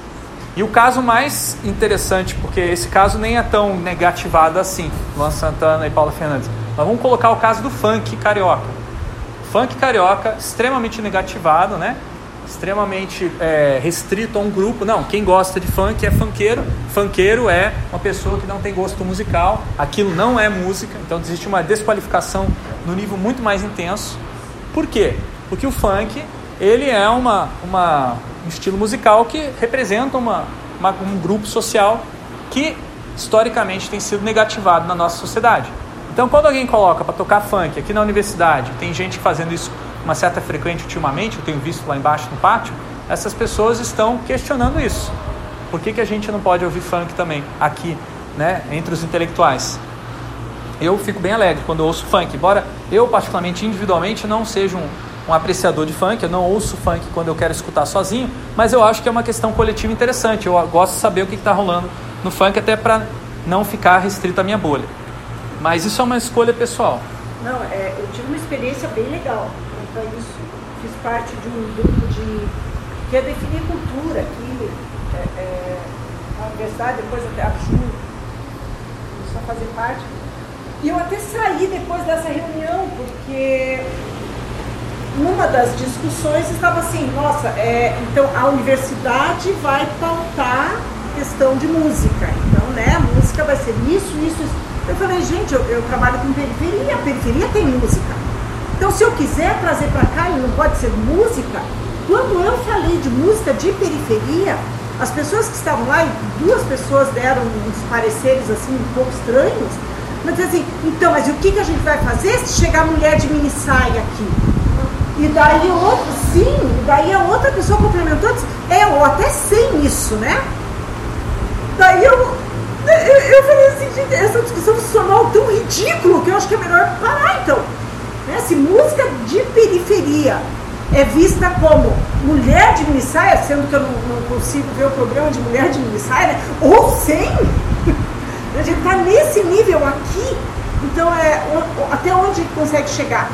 E o caso mais interessante, porque esse caso nem é tão negativado assim, Luan Santana e Paula Fernandes. Mas vamos colocar o caso do funk carioca. Funk carioca, extremamente negativado, né? Extremamente é, restrito a um grupo. Não, quem gosta de funk é funkeiro. Funkeiro é uma pessoa que não tem gosto musical. Aquilo não é música. Então existe uma desqualificação no nível muito mais intenso. Por quê? Porque o funk ele é uma, uma, um estilo musical que representa uma, uma, um grupo social que historicamente tem sido negativado na nossa sociedade. Então, quando alguém coloca para tocar funk aqui na universidade, tem gente fazendo isso uma certa frequência ultimamente, eu tenho visto lá embaixo no pátio, essas pessoas estão questionando isso. Por que, que a gente não pode ouvir funk também aqui, né, entre os intelectuais? Eu fico bem alegre quando eu ouço funk, embora eu, particularmente, individualmente, não seja um, um apreciador de funk, eu não ouço funk quando eu quero escutar sozinho, mas eu acho que é uma questão coletiva interessante. Eu gosto de saber o que está rolando no funk, até para não ficar restrito à minha bolha. Mas isso é uma escolha pessoal. Não, é, eu tive uma experiência bem legal para isso. Fiz parte de um grupo de que é definir cultura aqui é, é, na universidade, depois até a Ju começou a fazer parte. E eu até saí depois dessa reunião, porque numa das discussões estava assim, nossa, é, então a universidade vai pautar questão de música. Então, né, a música vai ser isso, isso, isso. Eu falei, gente, eu, eu trabalho com periferia, a periferia tem música. Então, se eu quiser trazer para cá, e não pode ser música, quando eu falei de música de periferia, as pessoas que estavam lá, duas pessoas deram uns pareceres assim um pouco estranhos, mas assim, então, mas o que, que a gente vai fazer se chegar mulher de mini saia aqui? E daí outro, sim, daí a outra pessoa complementou disse, é, ou até sem isso, né? Daí eu, eu, eu falei assim, gente, essa discussão funcional tão ridículo que eu acho que é melhor parar então. Né? Se música de periferia é vista como mulher de minissaia, sendo que eu não, não consigo ver o programa de mulher de minissaia, né? ou sem, <laughs> a gente está nesse nível aqui, então é até onde consegue chegar.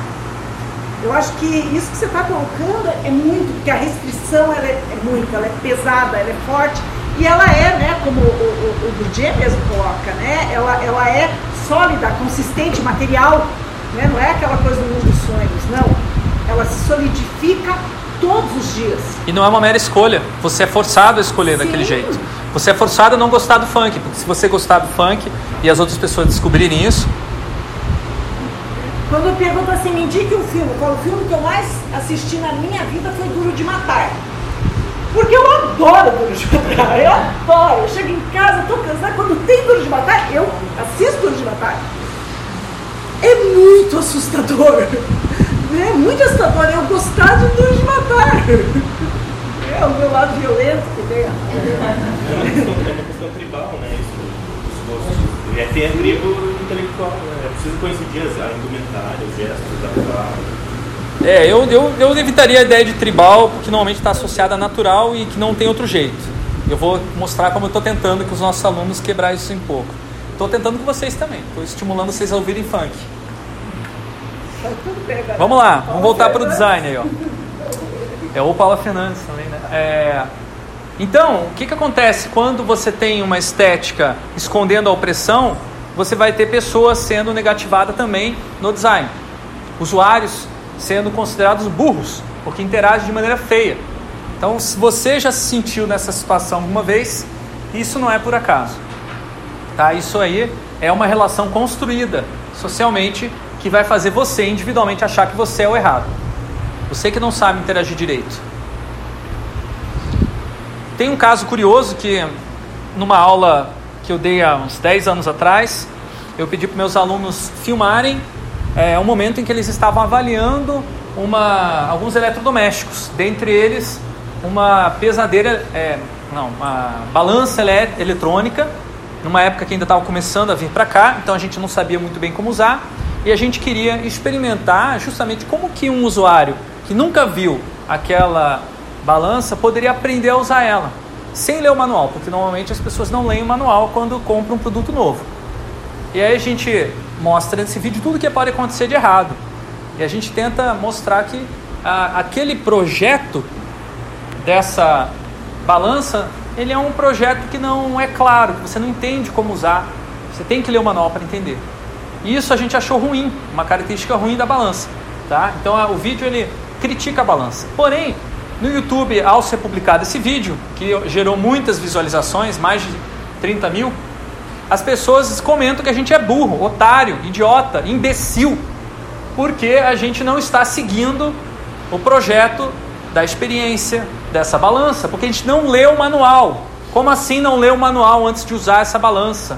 Eu acho que isso que você está colocando é muito, porque a restrição ela é, é muito, ela é pesada, ela é forte, e ela é, né, como o, o, o mesmo coloca, né, ela, ela é sólida, consistente, material, né? Não é aquela coisa do mundo dos sonhos, não. Ela se solidifica todos os dias. E não é uma mera escolha. Você é forçado a escolher Sim. daquele jeito. Você é forçado a não gostar do funk, porque se você gostar do funk e as outras pessoas descobrirem isso. Quando eu pergunto assim, me indique um filme, qual o filme que eu mais assisti na minha vida foi Duro de Matar. Porque eu adoro Duro de Matar, eu adoro. Eu chego em casa, estou cansada, quando tem Duro de Matar, eu assisto Duro de Matar é muito assustador. É muito assustador eu gostar de de matar. É o meu lado violento que tem. É uma questão tribal, né? Isso, os gostos. É, tem a tribo intelectual, né? É preciso coincidir a indumentária, os gestos, a fala. É, eu, eu, eu evitaria a ideia de tribal, que normalmente está associada a natural e que não tem outro jeito. Eu vou mostrar como eu estou tentando com os nossos alunos quebrar isso um pouco. Estou tentando com vocês também. Estou estimulando vocês a ouvirem funk. Vamos lá, vamos voltar para o design aí, ó. É o Paula Fernandes também, né? É... Então, o que, que acontece quando você tem uma estética escondendo a opressão? Você vai ter pessoas sendo negativadas também no design. Usuários sendo considerados burros, porque interagem de maneira feia. Então, se você já se sentiu nessa situação alguma vez, isso não é por acaso. Tá? Isso aí é uma relação construída socialmente que vai fazer você individualmente achar que você é o errado. Você que não sabe interagir direito. Tem um caso curioso que numa aula que eu dei há uns 10 anos atrás, eu pedi para meus alunos filmarem é, um momento em que eles estavam avaliando uma, alguns eletrodomésticos, dentre eles uma pesadeira, é, não, uma balança eletrônica numa época que ainda estava começando a vir para cá, então a gente não sabia muito bem como usar e a gente queria experimentar justamente como que um usuário que nunca viu aquela balança poderia aprender a usar ela. sem ler o manual, porque normalmente as pessoas não leem o manual quando compram um produto novo. E aí a gente mostra nesse vídeo tudo que pode acontecer de errado. E a gente tenta mostrar que a, aquele projeto dessa balança, ele é um projeto que não é claro, você não entende como usar. Você tem que ler o manual para entender. E isso a gente achou ruim, uma característica ruim da balança. Tá? Então o vídeo ele critica a balança. Porém, no YouTube, ao ser publicado esse vídeo, que gerou muitas visualizações, mais de 30 mil, as pessoas comentam que a gente é burro, otário, idiota, imbecil, porque a gente não está seguindo o projeto da experiência dessa balança, porque a gente não leu o manual. Como assim não leu o manual antes de usar essa balança?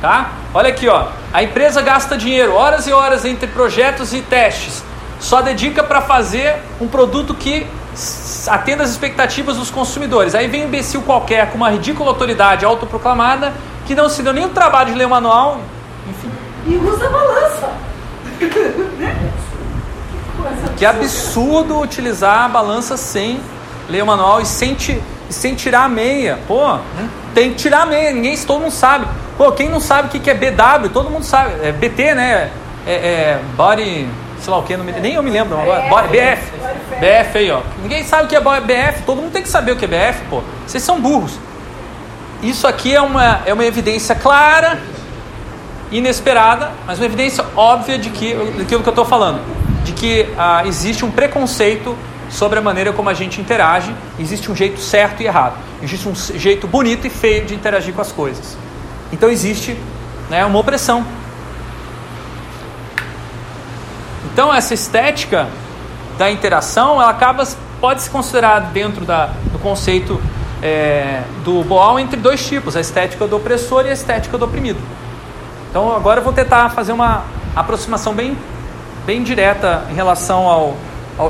Tá? Olha aqui, ó. A empresa gasta dinheiro, horas e horas entre projetos e testes. Só dedica para fazer um produto que atenda às expectativas dos consumidores. Aí vem um imbecil qualquer com uma ridícula autoridade autoproclamada que não se deu nem o trabalho de ler o manual, enfim. E usa a balança. <laughs> que absurdo utilizar a balança sem ler o manual e sem, ti, sem tirar a meia. Pô, tem que tirar a meia, ninguém, todo mundo sabe. Pô, quem não sabe o que é BW, todo mundo sabe. É BT, né? É, é body, sei lá o que, nem eu me lembro agora. BF. BF aí, ó. Ninguém sabe o que é BF, todo mundo tem que saber o que é BF, pô. Vocês são burros. Isso aqui é uma, é uma evidência clara, inesperada, mas uma evidência óbvia de que daquilo que eu estou falando, de que ah, existe um preconceito sobre a maneira como a gente interage, existe um jeito certo e errado, existe um jeito bonito e feio de interagir com as coisas. Então existe né, uma opressão. Então essa estética da interação, ela acaba pode se considerar dentro da, do conceito é, do Boal entre dois tipos, a estética do opressor e a estética do oprimido. Então agora eu vou tentar fazer uma aproximação bem, bem direta em relação ao, ao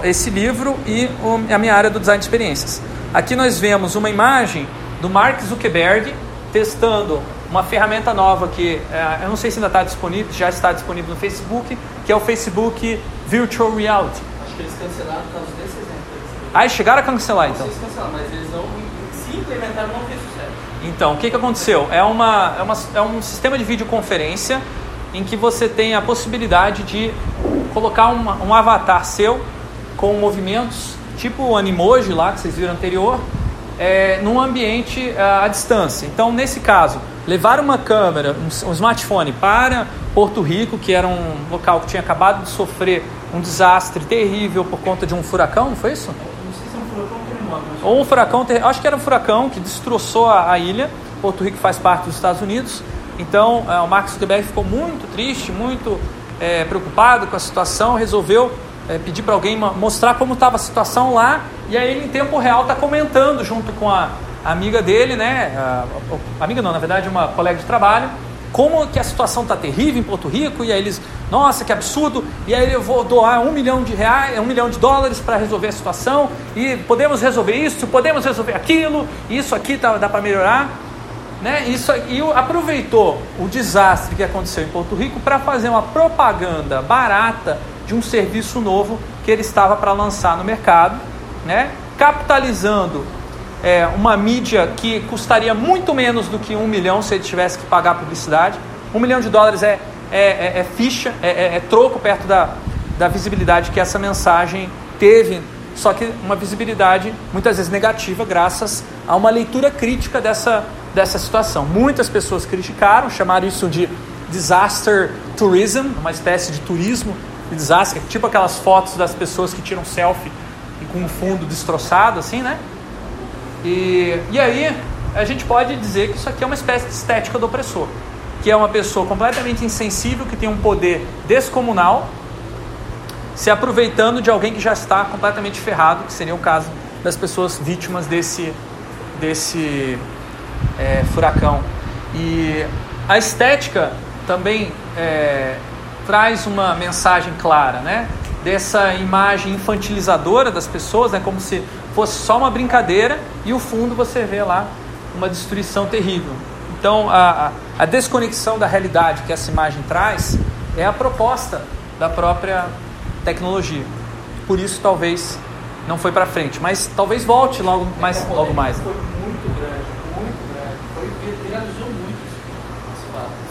esse livro e a minha área do design de experiências. Aqui nós vemos uma imagem do Mark Zuckerberg testando uma ferramenta nova que é, eu não sei se ainda está disponível, já está disponível no Facebook, que é o Facebook Virtual Reality. Acho que eles cancelaram por causa desse exemplo. Ah, eles chegaram a cancelar então? Não sei se cancelaram, mas eles não, se implementaram não fez sucesso. Então, o que, que aconteceu? É, uma, é, uma, é um sistema de videoconferência em que você tem a possibilidade de colocar uma, um avatar seu com movimentos tipo o Animoji lá que vocês viram anterior, é, num ambiente à, à distância. Então, nesse caso, levar uma câmera, um, um, smartphone para Porto Rico, que era um local que tinha acabado de sofrer um desastre terrível por conta de um furacão, não foi isso? Não sei se é um furacão ou um Ou um furacão, acho que era um furacão que destroçou a, a ilha. Porto Rico faz parte dos Estados Unidos. Então, é, o Mark Zuckerberg ficou muito triste, muito é, preocupado com a situação, resolveu é, pedir para alguém mostrar como estava a situação lá, e aí ele em tempo real está comentando junto com a, amiga dele, né? A, a, amiga não, na verdade, uma colega de trabalho, como que a situação está terrível em Porto Rico, e aí eles, nossa, que absurdo, e aí eu vou doar um milhão de reais, um milhão de dólares para resolver a situação, e podemos resolver isso, podemos resolver aquilo, isso aqui tá, dá para melhorar. Né? Isso, e aproveitou o desastre que aconteceu em Porto Rico para fazer uma propaganda barata de um serviço novo que ele estava para lançar no mercado, né? capitalizando é, uma mídia que custaria muito menos do que um milhão se ele tivesse que pagar publicidade. Um milhão de dólares é, é, é, é ficha, é, é, é troco perto da, da visibilidade que essa mensagem teve só que uma visibilidade muitas vezes negativa, graças a uma leitura crítica dessa, dessa situação. Muitas pessoas criticaram, chamaram isso de disaster tourism, uma espécie de turismo de desastre, tipo aquelas fotos das pessoas que tiram selfie com um fundo destroçado, assim, né? E, e aí a gente pode dizer que isso aqui é uma espécie de estética do opressor, que é uma pessoa completamente insensível, que tem um poder descomunal, se aproveitando de alguém que já está completamente ferrado, que seria o caso das pessoas vítimas desse, desse é, furacão. E a estética também é, traz uma mensagem clara, né? Dessa imagem infantilizadora das pessoas, né? Como se fosse só uma brincadeira e o fundo você vê lá uma destruição terrível. Então a, a desconexão da realidade que essa imagem traz é a proposta da própria tecnologia. Por isso talvez não foi para frente, mas talvez volte logo mais, logo mais. Foi muito grande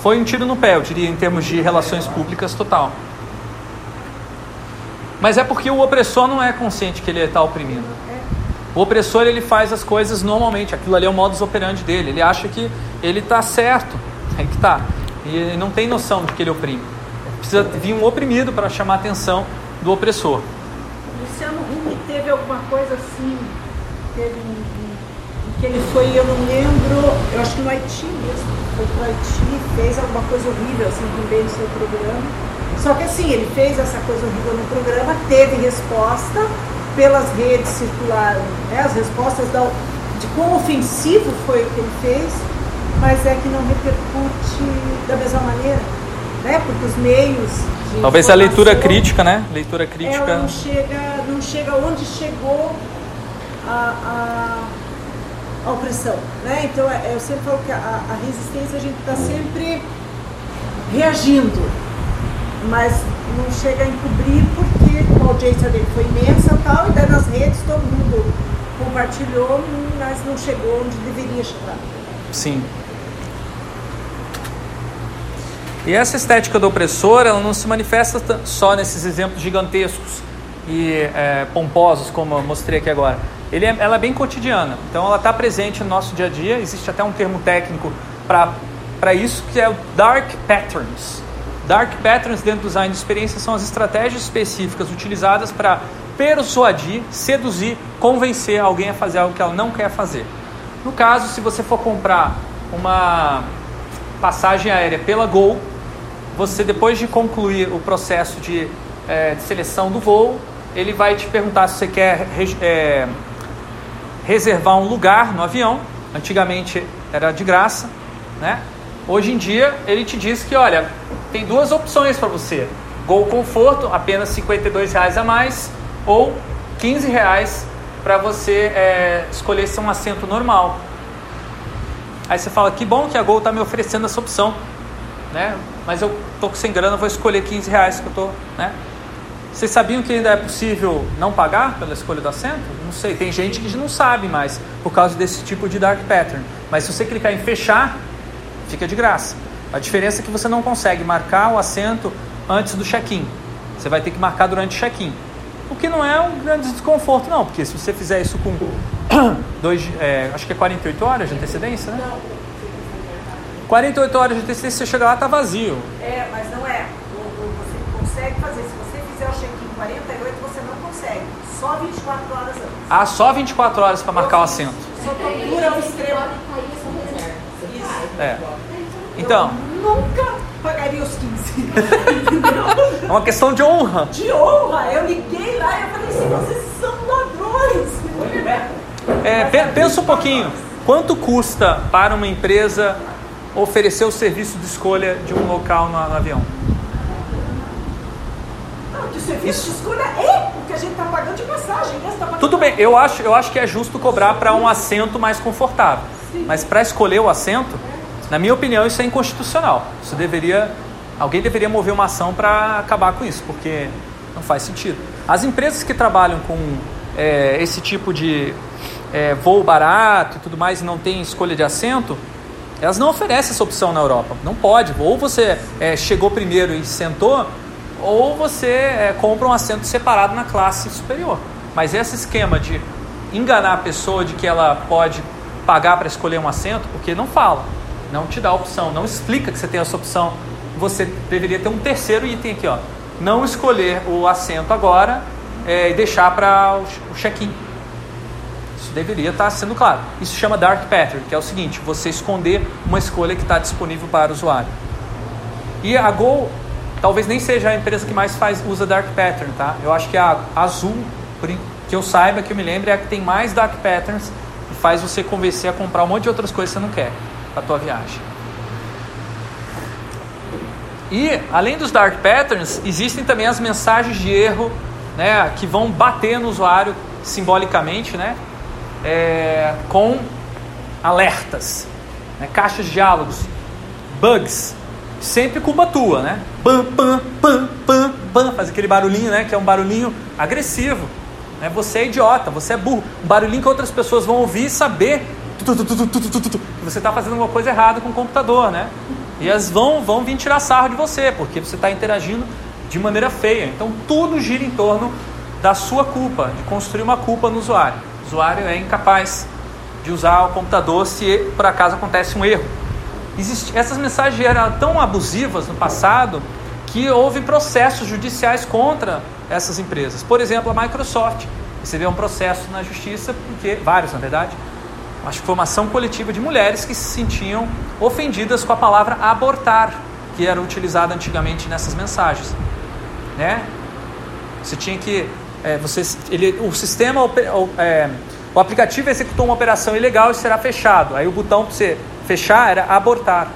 foi um tiro no pé, eu diria, em termos de relações públicas total. Mas é porque o opressor não é consciente que ele está oprimindo. O opressor ele faz as coisas normalmente, aquilo ali é o modus operandi dele. Ele acha que ele está certo, <laughs> é que tá. E ele não tem noção de que ele oprime. Precisa vir um oprimido para chamar a atenção do opressor. Luciano Huck teve alguma coisa assim, teve um, um, que ele foi, eu não lembro, eu acho que no Haiti mesmo, foi para o Haiti, fez alguma coisa horrível assim também no seu programa. Só que assim, ele fez essa coisa horrível no programa, teve resposta, pelas redes circularam né, as respostas da, de quão ofensivo foi o que ele fez, mas é que não repercute da mesma maneira, né? Porque os meios de Talvez a leitura crítica, né? Leitura crítica. ela não chega, não chega onde chegou a, a, a opressão, né? Então é- eu sempre falo que a, a resistência a gente está sempre reagindo, mas não chega a encobrir porque a audiência dele foi imensa e tal, e daí nas redes todo mundo compartilhou, mas não chegou onde deveria chegar. Sim. E essa estética do opressor, ela não se manifesta só nesses exemplos gigantescos e é, pomposos, como eu mostrei aqui agora. Ele é, ela é bem cotidiana, então ela está presente no nosso dia a dia. Existe até um termo técnico para isso, que é o Dark Patterns. Dark Patterns dentro do design de experiência são as estratégias específicas utilizadas para persuadir, seduzir, convencer alguém a fazer algo que ela não quer fazer. No caso, se você for comprar uma passagem aérea pela Gol, você depois de concluir o processo de, eh, de seleção do voo, ele vai te perguntar se você quer eh, reservar um lugar no avião. Antigamente era de graça, né? Hoje em dia ele te diz que, olha, tem duas opções para você: Gol Conforto, apenas 52 reais a mais, ou 15 reais para você eh, escolher ser um assento normal. Aí você fala, que bom que a Gol está me oferecendo essa opção, né? Mas eu tô sem grana, vou escolher 15 reais que eu tô, né? Vocês sabiam que ainda é possível não pagar pela escolha do assento? Não sei, tem gente que não sabe mais por causa desse tipo de dark pattern. Mas se você clicar em fechar, fica de graça. A diferença é que você não consegue marcar o assento antes do check-in. Você vai ter que marcar durante o check-in. O que não é um grande desconforto, não, porque se você fizer isso com <coughs> dois, é, acho que é 48 horas de antecedência, né? 48 horas de antecedência, você chega lá, tá vazio. É, mas não é. Você consegue fazer. Você fizer o check-in em 48, você não consegue. Só 24 horas antes. Há só 24 horas para marcar o assento. Só tortura ao extremo. É. Então, Eu nunca pagaria os 15. é uma questão de honra. De honra, eu liguei lá e eu falei assim, vocês são ladrões. É, pe- pensa um pouquinho. Quanto custa para uma empresa oferecer o serviço de escolha de um local no, no avião? Não, que o serviço de escolha é o que a gente está pagando de passagem. né? Tá pagando Tudo bem, eu acho, eu acho que é justo cobrar para um assento mais confortável. Mas para escolher o assento, na minha opinião, isso é inconstitucional. Isso deveria. Alguém deveria mover uma ação para acabar com isso, porque não faz sentido. As empresas que trabalham com é, esse tipo de é, voo barato e tudo mais e não tem escolha de assento, elas não oferecem essa opção na Europa. Não pode. Ou você é, chegou primeiro e sentou, ou você é, compra um assento separado na classe superior. Mas esse esquema de enganar a pessoa de que ela pode pagar para escolher um assento, porque não fala, não te dá a opção, não explica que você tem essa opção. Você deveria ter um terceiro item aqui, ó. Não escolher o assento agora é, e deixar para o check-in. Isso deveria estar sendo claro. Isso chama dark pattern, que é o seguinte: você esconder uma escolha que está disponível para o usuário. E a Gol talvez nem seja a empresa que mais faz usa dark pattern, tá? Eu acho que a Azul, que eu saiba, que eu me lembre, é a que tem mais dark patterns e faz você convencer a comprar um monte de outras coisas que você não quer para tua viagem. E além dos dark patterns, existem também as mensagens de erro, né, que vão bater no usuário simbolicamente, né, é, com alertas, né, caixas de diálogos, bugs, sempre culpa tua, né? Bam, bam, bam, bam, bam, faz aquele barulhinho, né? Que é um barulhinho agressivo. Né? Você é idiota, você é burro. Um barulhinho que outras pessoas vão ouvir e saber que você está fazendo alguma coisa errada com o computador, né? E elas vão, vão vir tirar sarro de você, porque você está interagindo de maneira feia. Então tudo gira em torno da sua culpa, de construir uma culpa no usuário. O usuário é incapaz de usar o computador se por acaso acontece um erro. Existe, essas mensagens eram tão abusivas no passado que houve processos judiciais contra essas empresas. Por exemplo, a Microsoft recebeu um processo na justiça, porque vários na verdade, acho que foi uma ação coletiva de mulheres que se sentiam ofendidas com a palavra abortar, que era utilizada antigamente nessas mensagens, né? Você tinha que, é, você, ele, o sistema, é, o aplicativo executou uma operação ilegal e será fechado. Aí o botão para você fechar era abortar.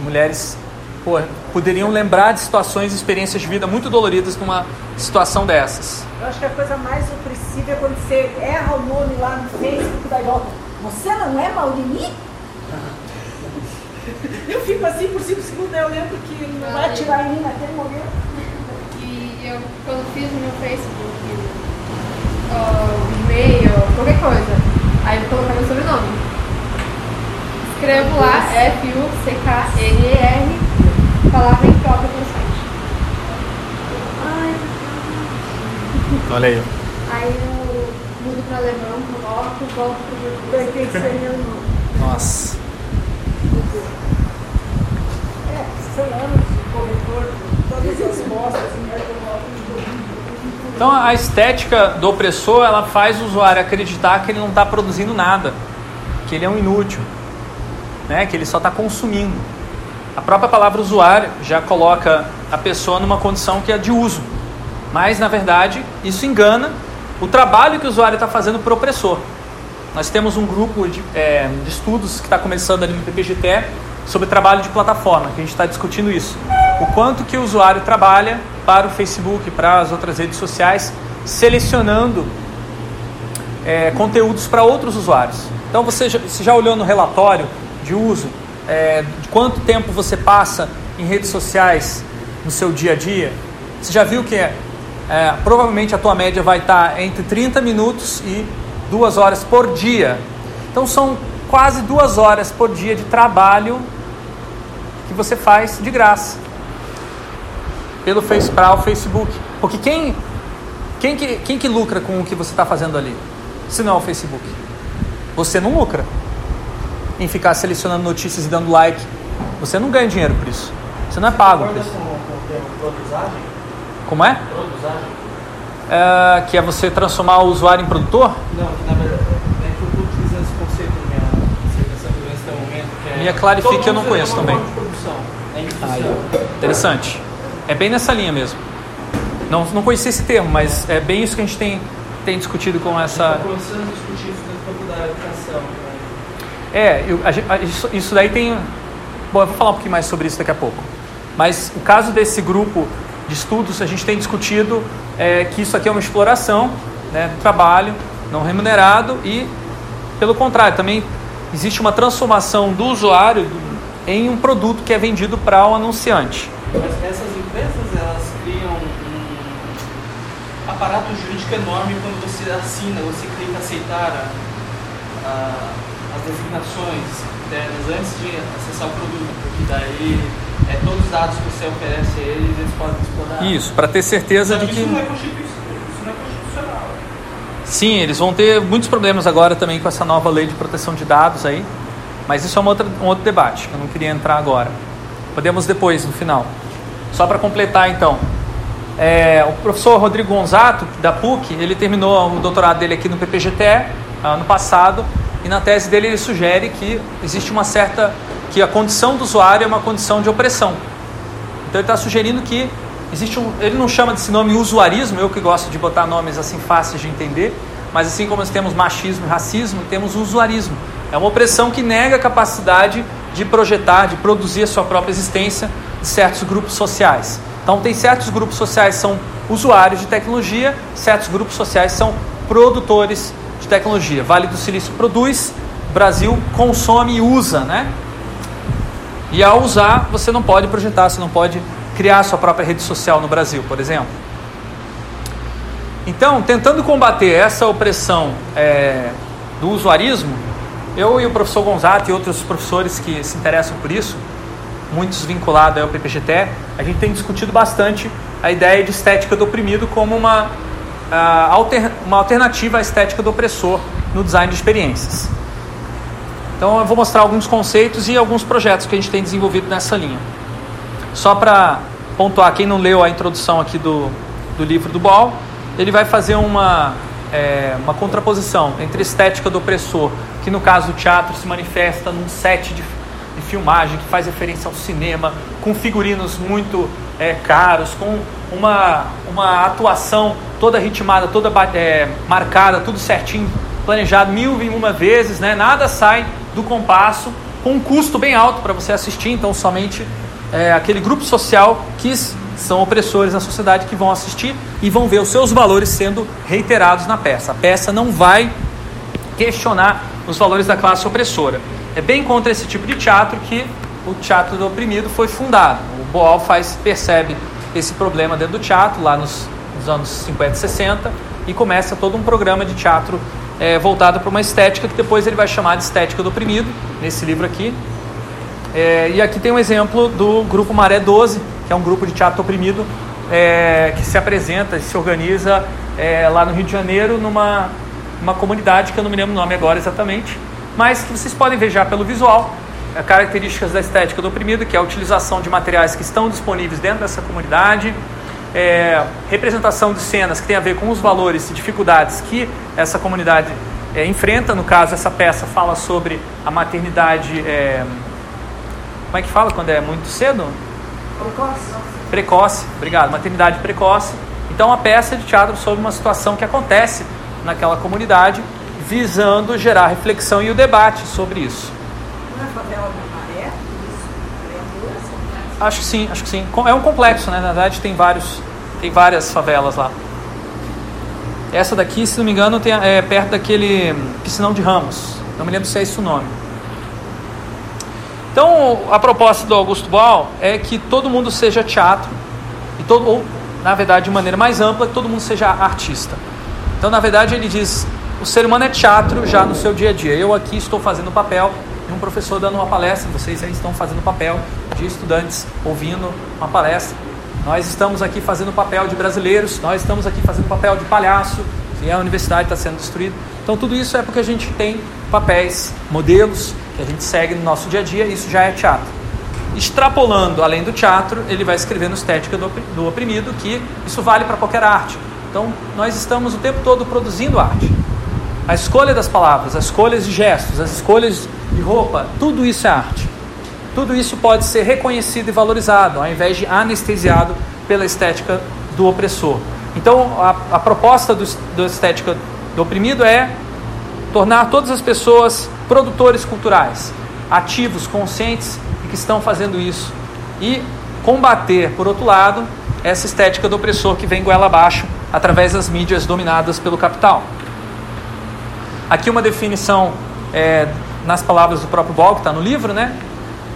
Mulheres pô, poderiam lembrar de situações e experiências de vida muito doloridas numa situação dessas. Eu acho que a coisa mais opressiva é quando você erra o nome lá no Facebook da volta. Você não é Maurini? <laughs> Eu fico assim por 5 segundos, eu lembro que não vai atirar em mim naquele momento. E eu, quando fiz no meu Facebook, uh, e-mail, qualquer coisa, aí eu coloquei meu sobrenome. Escrevo lá F-U-C-K-N-E-R, palavra imprópria para o site. Olha aí. Aí eu mudo para alemão, coloco, volto para o Vai ter que ser meu nome. Nossa. É, anos de corretor, todas as mostras, né, eu coloco Então a estética do opressor ela faz o usuário acreditar que ele não está produzindo nada, que ele é um inútil, né? que ele só está consumindo. A própria palavra usuário já coloca a pessoa numa condição que é de uso, mas na verdade isso engana o trabalho que o usuário está fazendo para o opressor. Nós temos um grupo de, é, de estudos que está começando ali no PPGT sobre trabalho de plataforma, que a gente está discutindo isso. O quanto que o usuário trabalha para o Facebook, para as outras redes sociais, selecionando é, conteúdos para outros usuários. Então você já, você já olhou no relatório de uso é, de quanto tempo você passa em redes sociais no seu dia a dia? Você já viu que é, é, provavelmente a tua média vai estar entre 30 minutos e duas horas por dia. Então são quase duas horas por dia de trabalho que você faz de graça pelo Face para o Facebook. Porque quem, quem, que, quem que lucra com o que você está fazendo ali? Se não é o Facebook. Você não lucra em ficar selecionando notícias e dando like. Você não ganha dinheiro por isso. Você não é pago por isso. Como é? É, que é você transformar o usuário em produtor? Não, que na verdade é que eu estou utilizando esse conceito minha nesse momento. Que é clarifique eu não conheço também. instituição. Interessante. É bem nessa linha mesmo. Não, não conhecia esse termo, mas é bem isso que a gente tem, tem discutido com essa. Está começando a discutir isso na faculdade de educação. né? É, eu- a a- isso, isso daí tem. Bom, eu vou falar um pouquinho mais sobre isso daqui a pouco. Mas o caso desse grupo de estudos, a gente tem discutido é, que isso aqui é uma exploração né, trabalho não remunerado e, pelo contrário, também existe uma transformação do usuário em um produto que é vendido para o anunciante. Mas essas empresas, elas criam um aparato jurídico enorme quando você assina, você clica aceitar a- a- as designações internas antes de acessar o produto, porque daí é, todos os dados que você oferece a eles, eles podem explorar. Isso, para ter certeza de que que. isso não é constitucional. Isso não é constitucional. Sim, eles vão ter muitos problemas agora também com essa nova lei de proteção de dados aí, mas isso é uma outra, um outro debate, que eu não queria entrar agora. Podemos depois, no final. Só para completar então, é, o professor Rodrigo Gonzato, da PUC, ele terminou o doutorado dele aqui no PPGT ano passado, e na tese dele ele sugere que existe uma certa, que a condição do usuário é uma condição de opressão. Então ele está sugerindo que existe um. Ele não chama desse nome usuarismo, eu que gosto de botar nomes assim fáceis de entender, mas assim como nós temos machismo e racismo, temos usuarismo. É uma opressão que nega a capacidade de projetar, de produzir a sua própria existência de certos grupos sociais. Então tem certos grupos sociais que são usuários de tecnologia, certos grupos sociais são produtores de tecnologia. Vale do Silício produz, Brasil consome e usa, né? E ao usar, você não pode projetar, você não pode criar sua própria rede social no Brasil, por exemplo. Então, tentando combater essa opressão é, do usuarismo, Eu e o professor Gonzato e outros professores que se interessam por isso, muitos vinculados ao PPGT, a gente tem discutido bastante a ideia de estética do oprimido como uma, uh, alter, uma alternativa à estética do opressor no design de experiências. Então eu vou mostrar alguns conceitos e alguns projetos que a gente tem desenvolvido nessa linha. Só para pontuar, quem não leu a introdução aqui do, do livro do Ball, ele vai fazer uma, é, uma contraposição entre estética do opressor, que no caso do teatro se manifesta num set de, de filmagem que faz referência ao cinema, com figurinos muito é, caros, com uma, uma atuação toda ritmada, toda é, marcada, tudo certinho, planejado mil e uma vezes, né? nada sai do compasso, com um custo bem alto para você assistir, então somente é, aquele grupo social que são opressores na sociedade que vão assistir e vão ver os seus valores sendo reiterados na peça. A peça não vai questionar os valores da classe opressora. É bem contra esse tipo de teatro que o teatro do oprimido foi fundado. O Boal faz, percebe esse problema dentro do teatro, lá nos, nos anos 50 e 60, e começa todo um programa de teatro é, voltado para uma estética que depois ele vai chamar de estética do oprimido, nesse livro aqui. É, e aqui tem um exemplo do grupo Maré 12, que é um grupo de teatro oprimido é, que se apresenta, se organiza é, lá no Rio de Janeiro, numa uma comunidade que eu não me lembro o nome agora exatamente, mas que vocês podem ver já pelo visual, é, características da estética do oprimido, que é a utilização de materiais que estão disponíveis dentro dessa comunidade, é, representação de cenas que tem a ver com os valores e dificuldades que essa comunidade é, enfrenta. No caso, essa peça fala sobre a maternidade. É, como é que fala quando é muito cedo? Precoce. Precoce, obrigado. Maternidade precoce. Então, uma peça de teatro sobre uma situação que acontece naquela comunidade, visando gerar reflexão e o debate sobre isso. Não é favela da Maré? Isso? Acho que sim, acho que sim. É um complexo, né? Na verdade tem vários, tem várias favelas lá. Essa daqui, se não me engano, tem, é perto daquele piscinão de Ramos. Não me lembro se é esse o nome. Então, a proposta do Augusto Boal é que todo mundo seja teatro, e todo, ou, na verdade, de maneira mais ampla, que todo mundo seja artista. Então, na verdade, ele diz: o ser humano é teatro já no seu dia a dia. Eu aqui estou fazendo o papel de um professor dando uma palestra, vocês aí estão fazendo o papel de estudantes ouvindo uma palestra. Nós estamos aqui fazendo o papel de brasileiros, nós estamos aqui fazendo o papel de palhaço, e a universidade está sendo destruída. Então, tudo isso é porque a gente tem papéis, modelos que a gente segue no nosso dia a dia, isso já é teatro. Extrapolando além do teatro, ele vai escrever no Estética do Oprimido que isso vale para qualquer arte. Então, nós estamos o tempo todo produzindo arte. A escolha das palavras, as escolhas de gestos, as escolhas de roupa, tudo isso é arte. Tudo isso pode ser reconhecido e valorizado, ao invés de anestesiado pela estética do opressor. Então, a, a proposta do, do estética do oprimido é tornar todas as pessoas produtores culturais, ativos, conscientes e que estão fazendo isso. E combater, por outro lado, essa estética do opressor que vem goela abaixo através das mídias dominadas pelo capital. Aqui uma definição é, nas palavras do próprio Ball, que está no livro, né?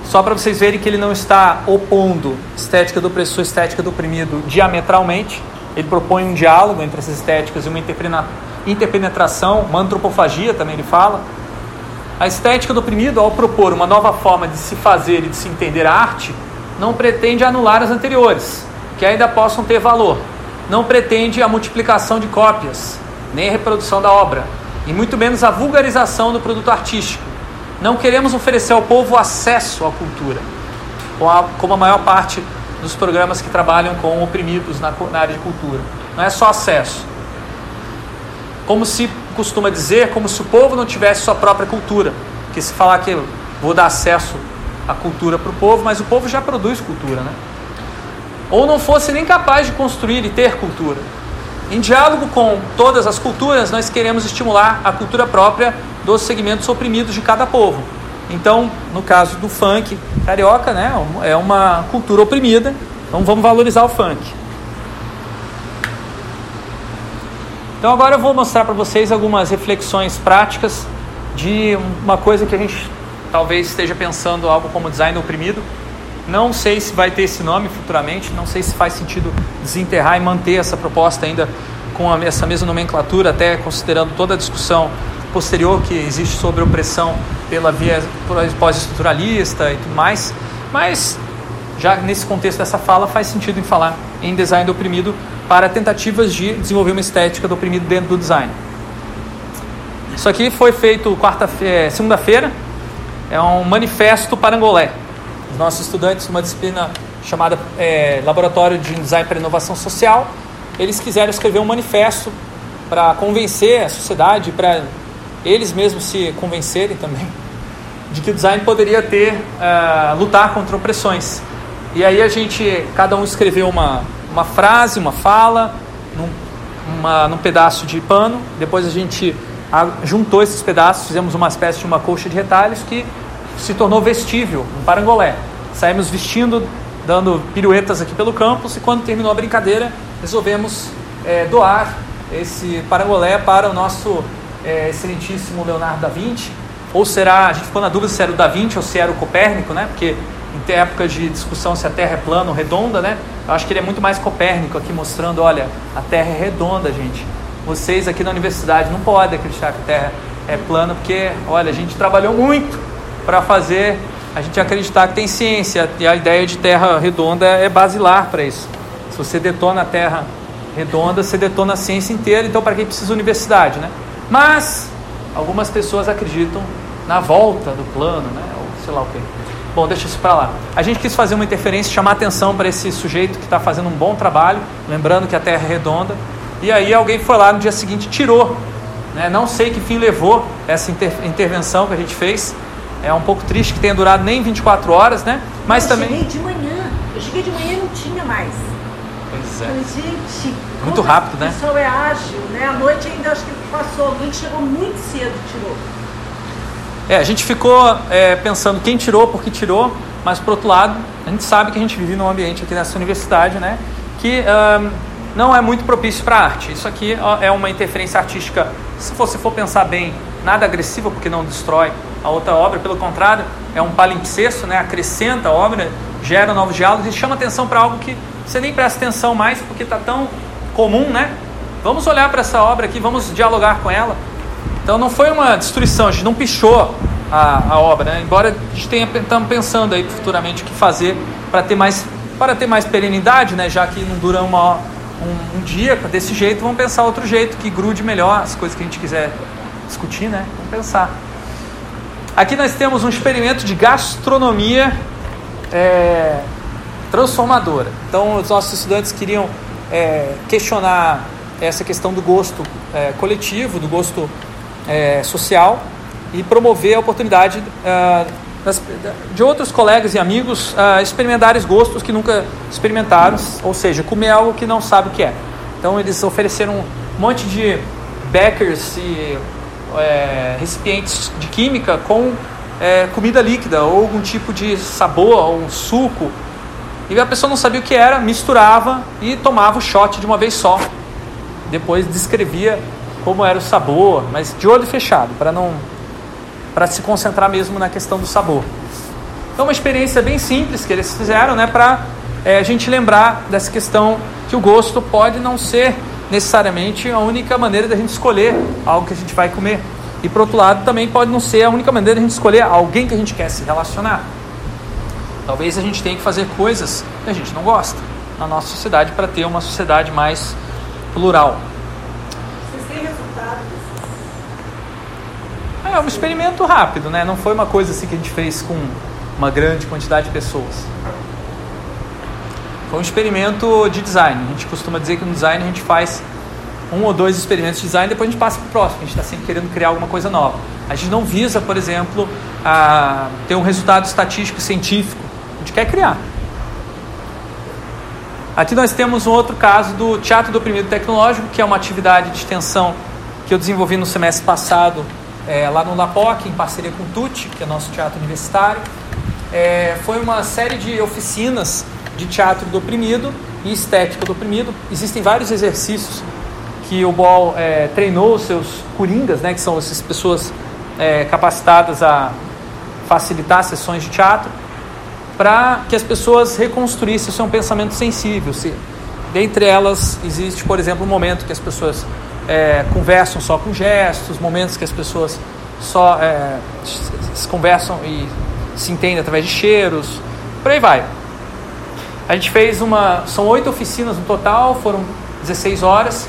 Só para vocês verem que ele não está opondo estética do opressor estética do oprimido diametralmente. Ele propõe um diálogo entre essas estéticas e uma interpenetração, uma antropofagia também ele fala. A estética do oprimido, ao propor uma nova forma de se fazer e de se entender a arte, não pretende anular as anteriores, que ainda possam ter valor. Não pretende a multiplicação de cópias, nem a reprodução da obra, e muito menos a vulgarização do produto artístico. Não queremos oferecer ao povo acesso à cultura, como a maior parte dos programas que trabalham com oprimidos na, área de cultura. Não é só acesso. Como se costuma dizer, como se o povo não tivesse sua própria cultura. Porque se falar que vou dar acesso à cultura para o povo, mas o povo já produz cultura, né? Ou não fosse nem capaz de construir e ter cultura. Em diálogo com todas as culturas, nós queremos estimular a cultura própria dos segmentos oprimidos de cada povo. Então, no caso do funk carioca, né, é uma cultura oprimida, então vamos valorizar o funk. Então agora eu vou mostrar para vocês algumas reflexões práticas de uma coisa que a gente talvez esteja pensando algo como design oprimido. Não sei se vai ter esse nome futuramente, não sei se faz sentido desenterrar e manter essa proposta ainda com essa mesma nomenclatura, até considerando toda a discussão posterior que existe sobre opressão pela via pós-estruturalista e tudo mais, mas já nesse contexto dessa fala faz sentido em falar em design do oprimido para tentativas de desenvolver uma estética do oprimido dentro do design. Isso aqui foi feito quarta segunda-feira, é um manifesto parangolé. Os nossos estudantes, uma disciplina chamada é, Laboratório de Design para Inovação Social, eles quiseram escrever um manifesto para convencer a sociedade, para eles mesmos se convencerem também, de que o design poderia ter, uh, lutar contra opressões. E aí a gente, cada um escreveu uma, uma frase, uma fala, num, uma, num pedaço de pano, depois a gente juntou esses pedaços, fizemos uma espécie de uma colcha de retalhos que se tornou vestível, um parangolé. Saímos vestindo, dando piruetas aqui pelo campus e quando terminou a brincadeira, resolvemos é, doar esse parangolé para o nosso é, excelentíssimo Leonardo da Vinci. Ou será, a gente ficou na dúvida se era o da Vinci ou se era o Copérnico, né? Porque em época de discussão se a Terra é plana ou redonda, né? Eu acho que ele é muito mais Copérnico aqui mostrando, olha, a Terra é redonda, gente. Vocês aqui na universidade não podem acreditar que a Terra é plana, porque, olha, a gente trabalhou muito para fazer a gente acreditar que tem ciência e a ideia de Terra redonda é basilar para isso. Se você detona a Terra redonda, você detona a ciência inteira, então para que precisa universidade, né? Mas algumas pessoas acreditam na volta do plano, né? Ou sei lá o quê. Bom, deixa isso para lá. A gente quis fazer uma interferência, chamar atenção para esse sujeito que está fazendo um bom trabalho, lembrando que a Terra é redonda. E aí alguém foi lá no dia seguinte tirou. Né? Não sei que fim levou essa inter intervenção que a gente fez. É um pouco triste que tenha durado nem 24 horas, né? Mas eu também. cheguei de manhã. Eu cheguei de manhã e não tinha mais. Pois é. Falei, gente, Muito como rápido, né? pessoal é ágil, né? À noite ainda acho que passou. Alguém chegou muito cedo e tirou. É, a gente ficou é, pensando quem tirou, por que tirou, mas por outro lado, a gente sabe que a gente vive num ambiente aqui nessa universidade, né? Que não é muito propício para arte. Isso aqui é uma interferência artística, se você for pensar bem, nada agressiva, porque não destrói a outra obra, pelo contrário, é um palimpsesto, né? acrescenta a obra, gera novos diálogos e chama atenção para algo que você nem presta atenção mais, porque está tão comum, né? Vamos olhar para essa obra aqui, vamos dialogar com ela. Então não foi uma destruição, a gente não pichou a, a obra, né? embora a gente tenha estamos pensando aí futuramente o que fazer para ter mais para ter mais perenidade, né? já que não dura uma, um, um dia desse jeito, vamos pensar outro jeito que grude melhor as coisas que a gente quiser discutir, né? Vamos pensar. Aqui nós temos um experimento de gastronomia é, transformadora. Então, os nossos estudantes queriam é, questionar essa questão do gosto é, coletivo, do gosto é, social e promover a oportunidade é, das, de outros colegas e amigos é, experimentarem gostos que nunca experimentaram, ou seja, comer algo que não sabe o que é. Então, eles ofereceram um monte de beckers e é, recipientes de química com é, comida líquida ou algum tipo de sabor ou um suco. E a pessoa não sabia o que era, misturava e tomava o shot de uma vez só. Depois descrevia como era o sabor, mas de olho fechado, para não para se concentrar mesmo na questão do sabor. Então, uma experiência bem simples que eles fizeram, né, para é, a gente lembrar dessa questão que o gosto pode não ser necessariamente a única maneira da gente escolher algo que a gente vai comer. E por outro lado, também pode não ser a única maneira da gente escolher alguém que a gente quer se relacionar. Talvez a gente tenha que fazer coisas que a gente não gosta na nossa sociedade para ter uma sociedade mais plural. Vocês têm resultado? É um experimento rápido, né? Não foi uma coisa assim que a gente fez com uma grande quantidade de pessoas. Foi um experimento de design. A gente costuma dizer que no design a gente faz um ou dois experimentos de design e depois a gente passa para o próximo. A gente está sempre querendo criar alguma coisa nova. A gente não visa, por exemplo, a ter um resultado estatístico científico. A gente quer criar. Aqui nós temos um outro caso do Teatro do Oprimido Tecnológico, que é uma atividade de extensão que eu desenvolvi no semestre passado é, lá no LAPOC, em parceria com o TUT, que é nosso teatro universitário. É, foi uma série de oficinas de teatro do oprimido e estética do oprimido. Existem vários exercícios que o Ball é, treinou os seus coringas, né, que são essas pessoas é, capacitadas a facilitar sessões de teatro, para que as pessoas reconstruíssem o seu pensamento sensível. Se, dentre elas, existe, por exemplo, um momento que as pessoas é, conversam só com gestos, momentos que as pessoas só é, se conversam e se entendem através de cheiros, por aí vai. A gente fez uma. São oito oficinas no total, foram 16 horas.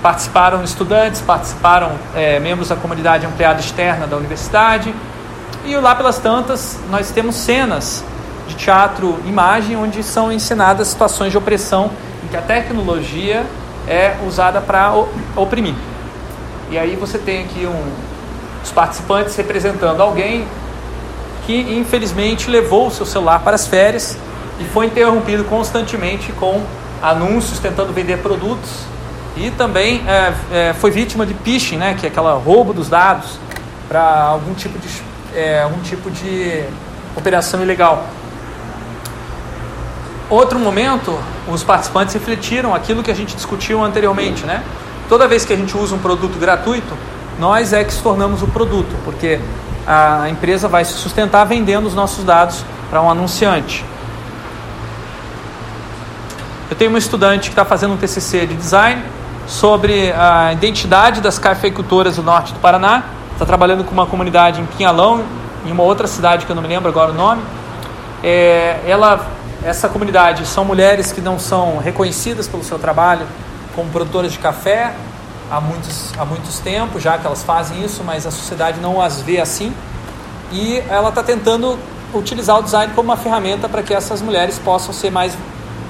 Participaram estudantes, participaram é, membros da comunidade ampliada externa da universidade. E lá pelas tantas, nós temos cenas de teatro imagem onde são ensinadas situações de opressão em que a tecnologia é usada para oprimir. E aí você tem aqui um, os participantes representando alguém que infelizmente levou o seu celular para as férias e foi interrompido constantemente com anúncios tentando vender produtos e também é, é, foi vítima de phishing, né, que é aquela roubo dos dados para algum tipo de é, algum tipo de operação ilegal. Outro momento, os participantes refletiram aquilo que a gente discutiu anteriormente, né? Toda vez que a gente usa um produto gratuito, nós é que se tornamos o produto, porque a empresa vai se sustentar vendendo os nossos dados para um anunciante. Eu tenho uma estudante que está fazendo um TCC de design sobre a identidade das cafeicultoras do norte do Paraná. Está trabalhando com uma comunidade em Pinhalão, em uma outra cidade que eu não me lembro agora o nome. É, ela, essa comunidade são mulheres que não são reconhecidas pelo seu trabalho como produtoras de café há muitos, há muitos tempos já que elas fazem isso, mas a sociedade não as vê assim. E ela está tentando utilizar o design como uma ferramenta para que essas mulheres possam ser mais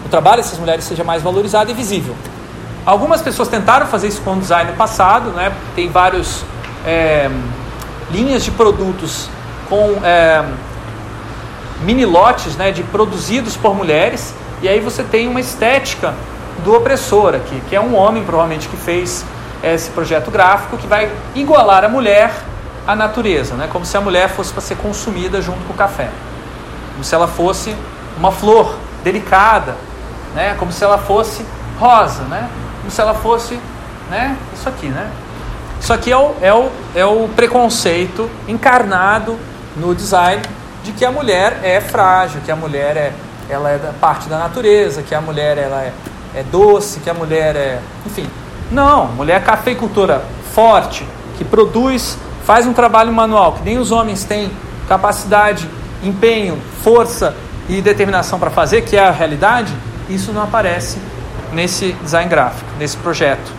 o trabalho dessas mulheres seja mais valorizado e visível. Algumas pessoas tentaram fazer isso com o design no passado, né? tem várias é, linhas de produtos com é, mini lotes né, de produzidos por mulheres, e aí você tem uma estética do opressor aqui, que é um homem provavelmente que fez esse projeto gráfico que vai igualar a mulher à natureza, né? como se a mulher fosse para ser consumida junto com o café, como se ela fosse uma flor delicada, né? Como se ela fosse rosa, né? Como se ela fosse, né? Isso aqui, né? Isso aqui é o, é o, é o preconceito encarnado no design de que a mulher é frágil, que a mulher é, ela é parte da natureza, que a mulher ela é, é doce, que a mulher é, enfim. Não, mulher cafeicultora forte, que produz, faz um trabalho manual, que nem os homens têm capacidade, empenho, força e determinação para fazer, que é a realidade, isso não aparece nesse design gráfico, nesse projeto.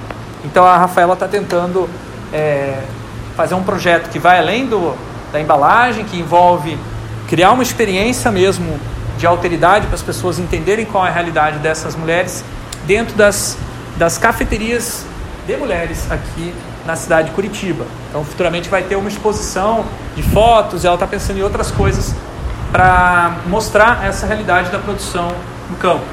Então a Rafaela está tentando é, fazer um projeto que vai além do, da embalagem, que envolve criar uma experiência mesmo de alteridade para as pessoas entenderem qual é a realidade dessas mulheres dentro das, das cafeterias de mulheres aqui na cidade de Curitiba. Então futuramente vai ter uma exposição de fotos ela está pensando em outras coisas para mostrar essa realidade da produção no campo.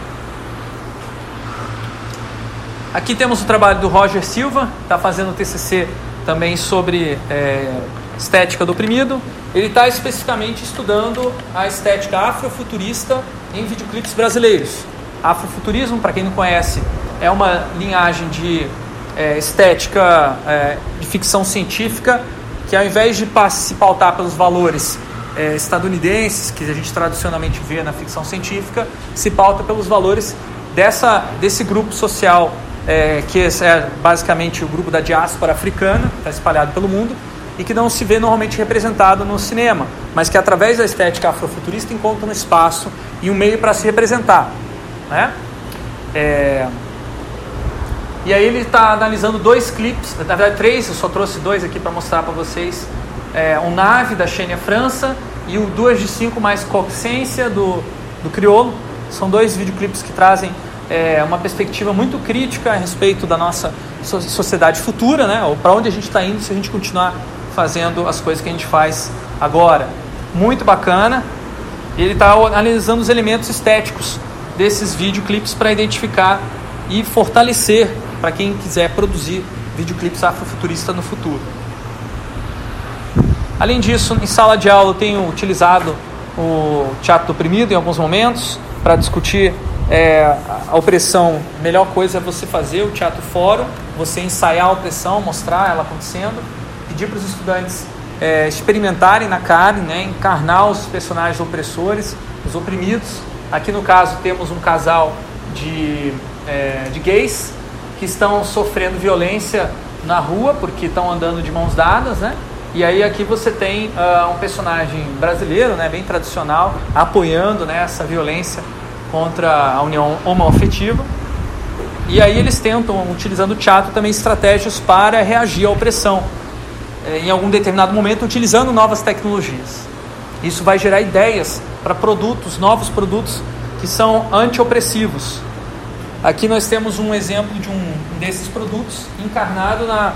Aqui temos o trabalho do Roger Silva, está fazendo o TCC também sobre é, estética do oprimido. Ele está especificamente estudando a estética afrofuturista em videoclipes brasileiros. Afrofuturismo, para quem não conhece, é uma linhagem de é, estética é, de ficção científica que, ao invés de se pautar pelos valores é, estadunidenses, que a gente tradicionalmente vê na ficção científica, se pauta pelos valores dessa, desse grupo social é, que é basicamente o grupo da diáspora africana, está espalhado pelo mundo, e que não se vê normalmente representado no cinema, mas que através da estética afrofuturista encontra um espaço e um meio para se representar. Né? É... E aí ele está analisando dois clipes, na verdade três, eu só trouxe dois aqui para mostrar para vocês. É, um Nave, da Xênia França, e o Duas de Cinco mais Coxência, do, do Criolo. São dois videoclipes que trazem é, uma perspectiva muito crítica a respeito da nossa sociedade futura, né? Ou para onde a gente está indo se a gente continuar fazendo as coisas que a gente faz agora. Muito bacana. Ele está analisando os elementos estéticos desses videoclipes para identificar e fortalecer para quem quiser produzir videoclipes afrofuturistas no futuro. Além disso, em sala de aula eu tenho utilizado o teatro oprimido em alguns momentos para discutir é, a opressão, a melhor coisa é você fazer o teatro fórum, você ensaiar a opressão, mostrar ela acontecendo, pedir para os estudantes é, experimentarem na carne, né, encarnar os personagens opressores, os oprimidos. Aqui no caso temos um casal de, é, de gays que estão sofrendo violência na rua porque estão andando de mãos dadas, né? E aí aqui você tem uh, um personagem brasileiro, né, bem tradicional, apoiando né, essa violência contra a união homoafetiva. E aí eles tentam, utilizando o teatro, também estratégias para reagir à opressão, em algum determinado momento, utilizando novas tecnologias. Isso vai gerar ideias para produtos, novos produtos que são anti-opressivos. Aqui nós temos um exemplo de um desses produtos encarnado na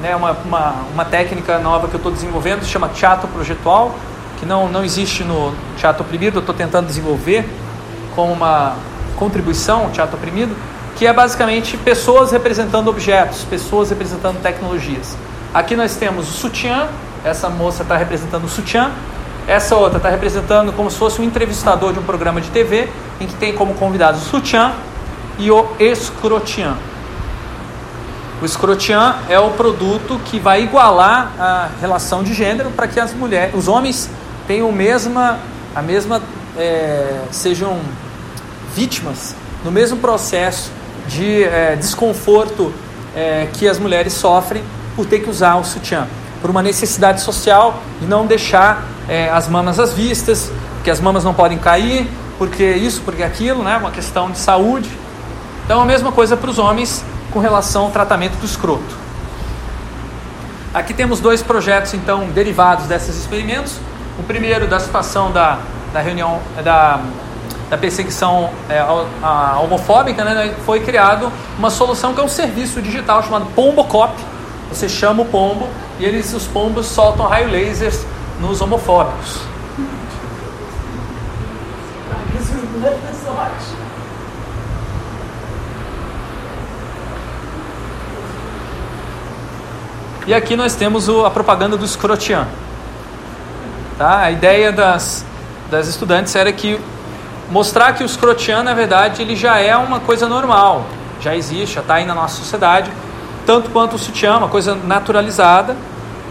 né, uma, uma, uma técnica nova que eu estou desenvolvendo, se chama teatro projetual, que não, não existe no teatro oprimido, eu estou tentando desenvolver como uma contribuição, teatro oprimido, que é basicamente pessoas representando objetos, pessoas representando tecnologias. Aqui nós temos o sutiã, essa moça está representando o sutiã, essa outra está representando como se fosse um entrevistador de um programa de TV, em que tem como convidados o sutiã e o escrotiã. O escrotiã é o produto que vai igualar a relação de gênero para que as mulheres, os homens tenham mesma, a mesma, é, sejam vítimas no mesmo processo de é, desconforto é, que as mulheres sofrem por ter que usar o sutiã, por uma necessidade social de não deixar é, as mamas às vistas, porque as mamas não podem cair, porque isso, porque aquilo, né, uma questão de saúde. Então a mesma coisa para os homens com relação ao tratamento do escroto. Aqui temos dois projetos, então, derivados desses experimentos. O primeiro, da situação da, da reunião, da, da perseguição é, a, a homofóbica, né, foi criado uma solução que é um serviço digital chamado Pombocop. Você chama o pombo e eles, os pombos soltam raio lasers nos homofóbicos. E aqui nós temos o, a propaganda do Scrotian. Tá? A ideia das, das estudantes era que mostrar que o Scrotian, na verdade, ele já é uma coisa normal, já existe, já está aí na nossa sociedade, tanto quanto o sutiã, uma coisa naturalizada,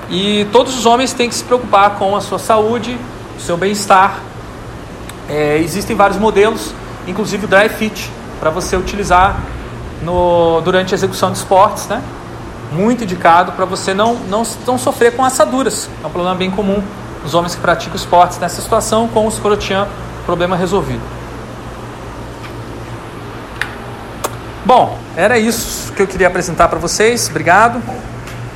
e todos os homens têm que se preocupar com a sua saúde, o seu bem-estar. É, existem vários modelos, inclusive o Dry Fit, para você utilizar no, durante a execução de esportes, né? muito indicado para você não, não, não sofrer com assaduras. É um problema bem comum nos homens que praticam esportes nessa situação, com o escrotian, problema resolvido. Bom, era isso que eu queria apresentar para vocês. Obrigado.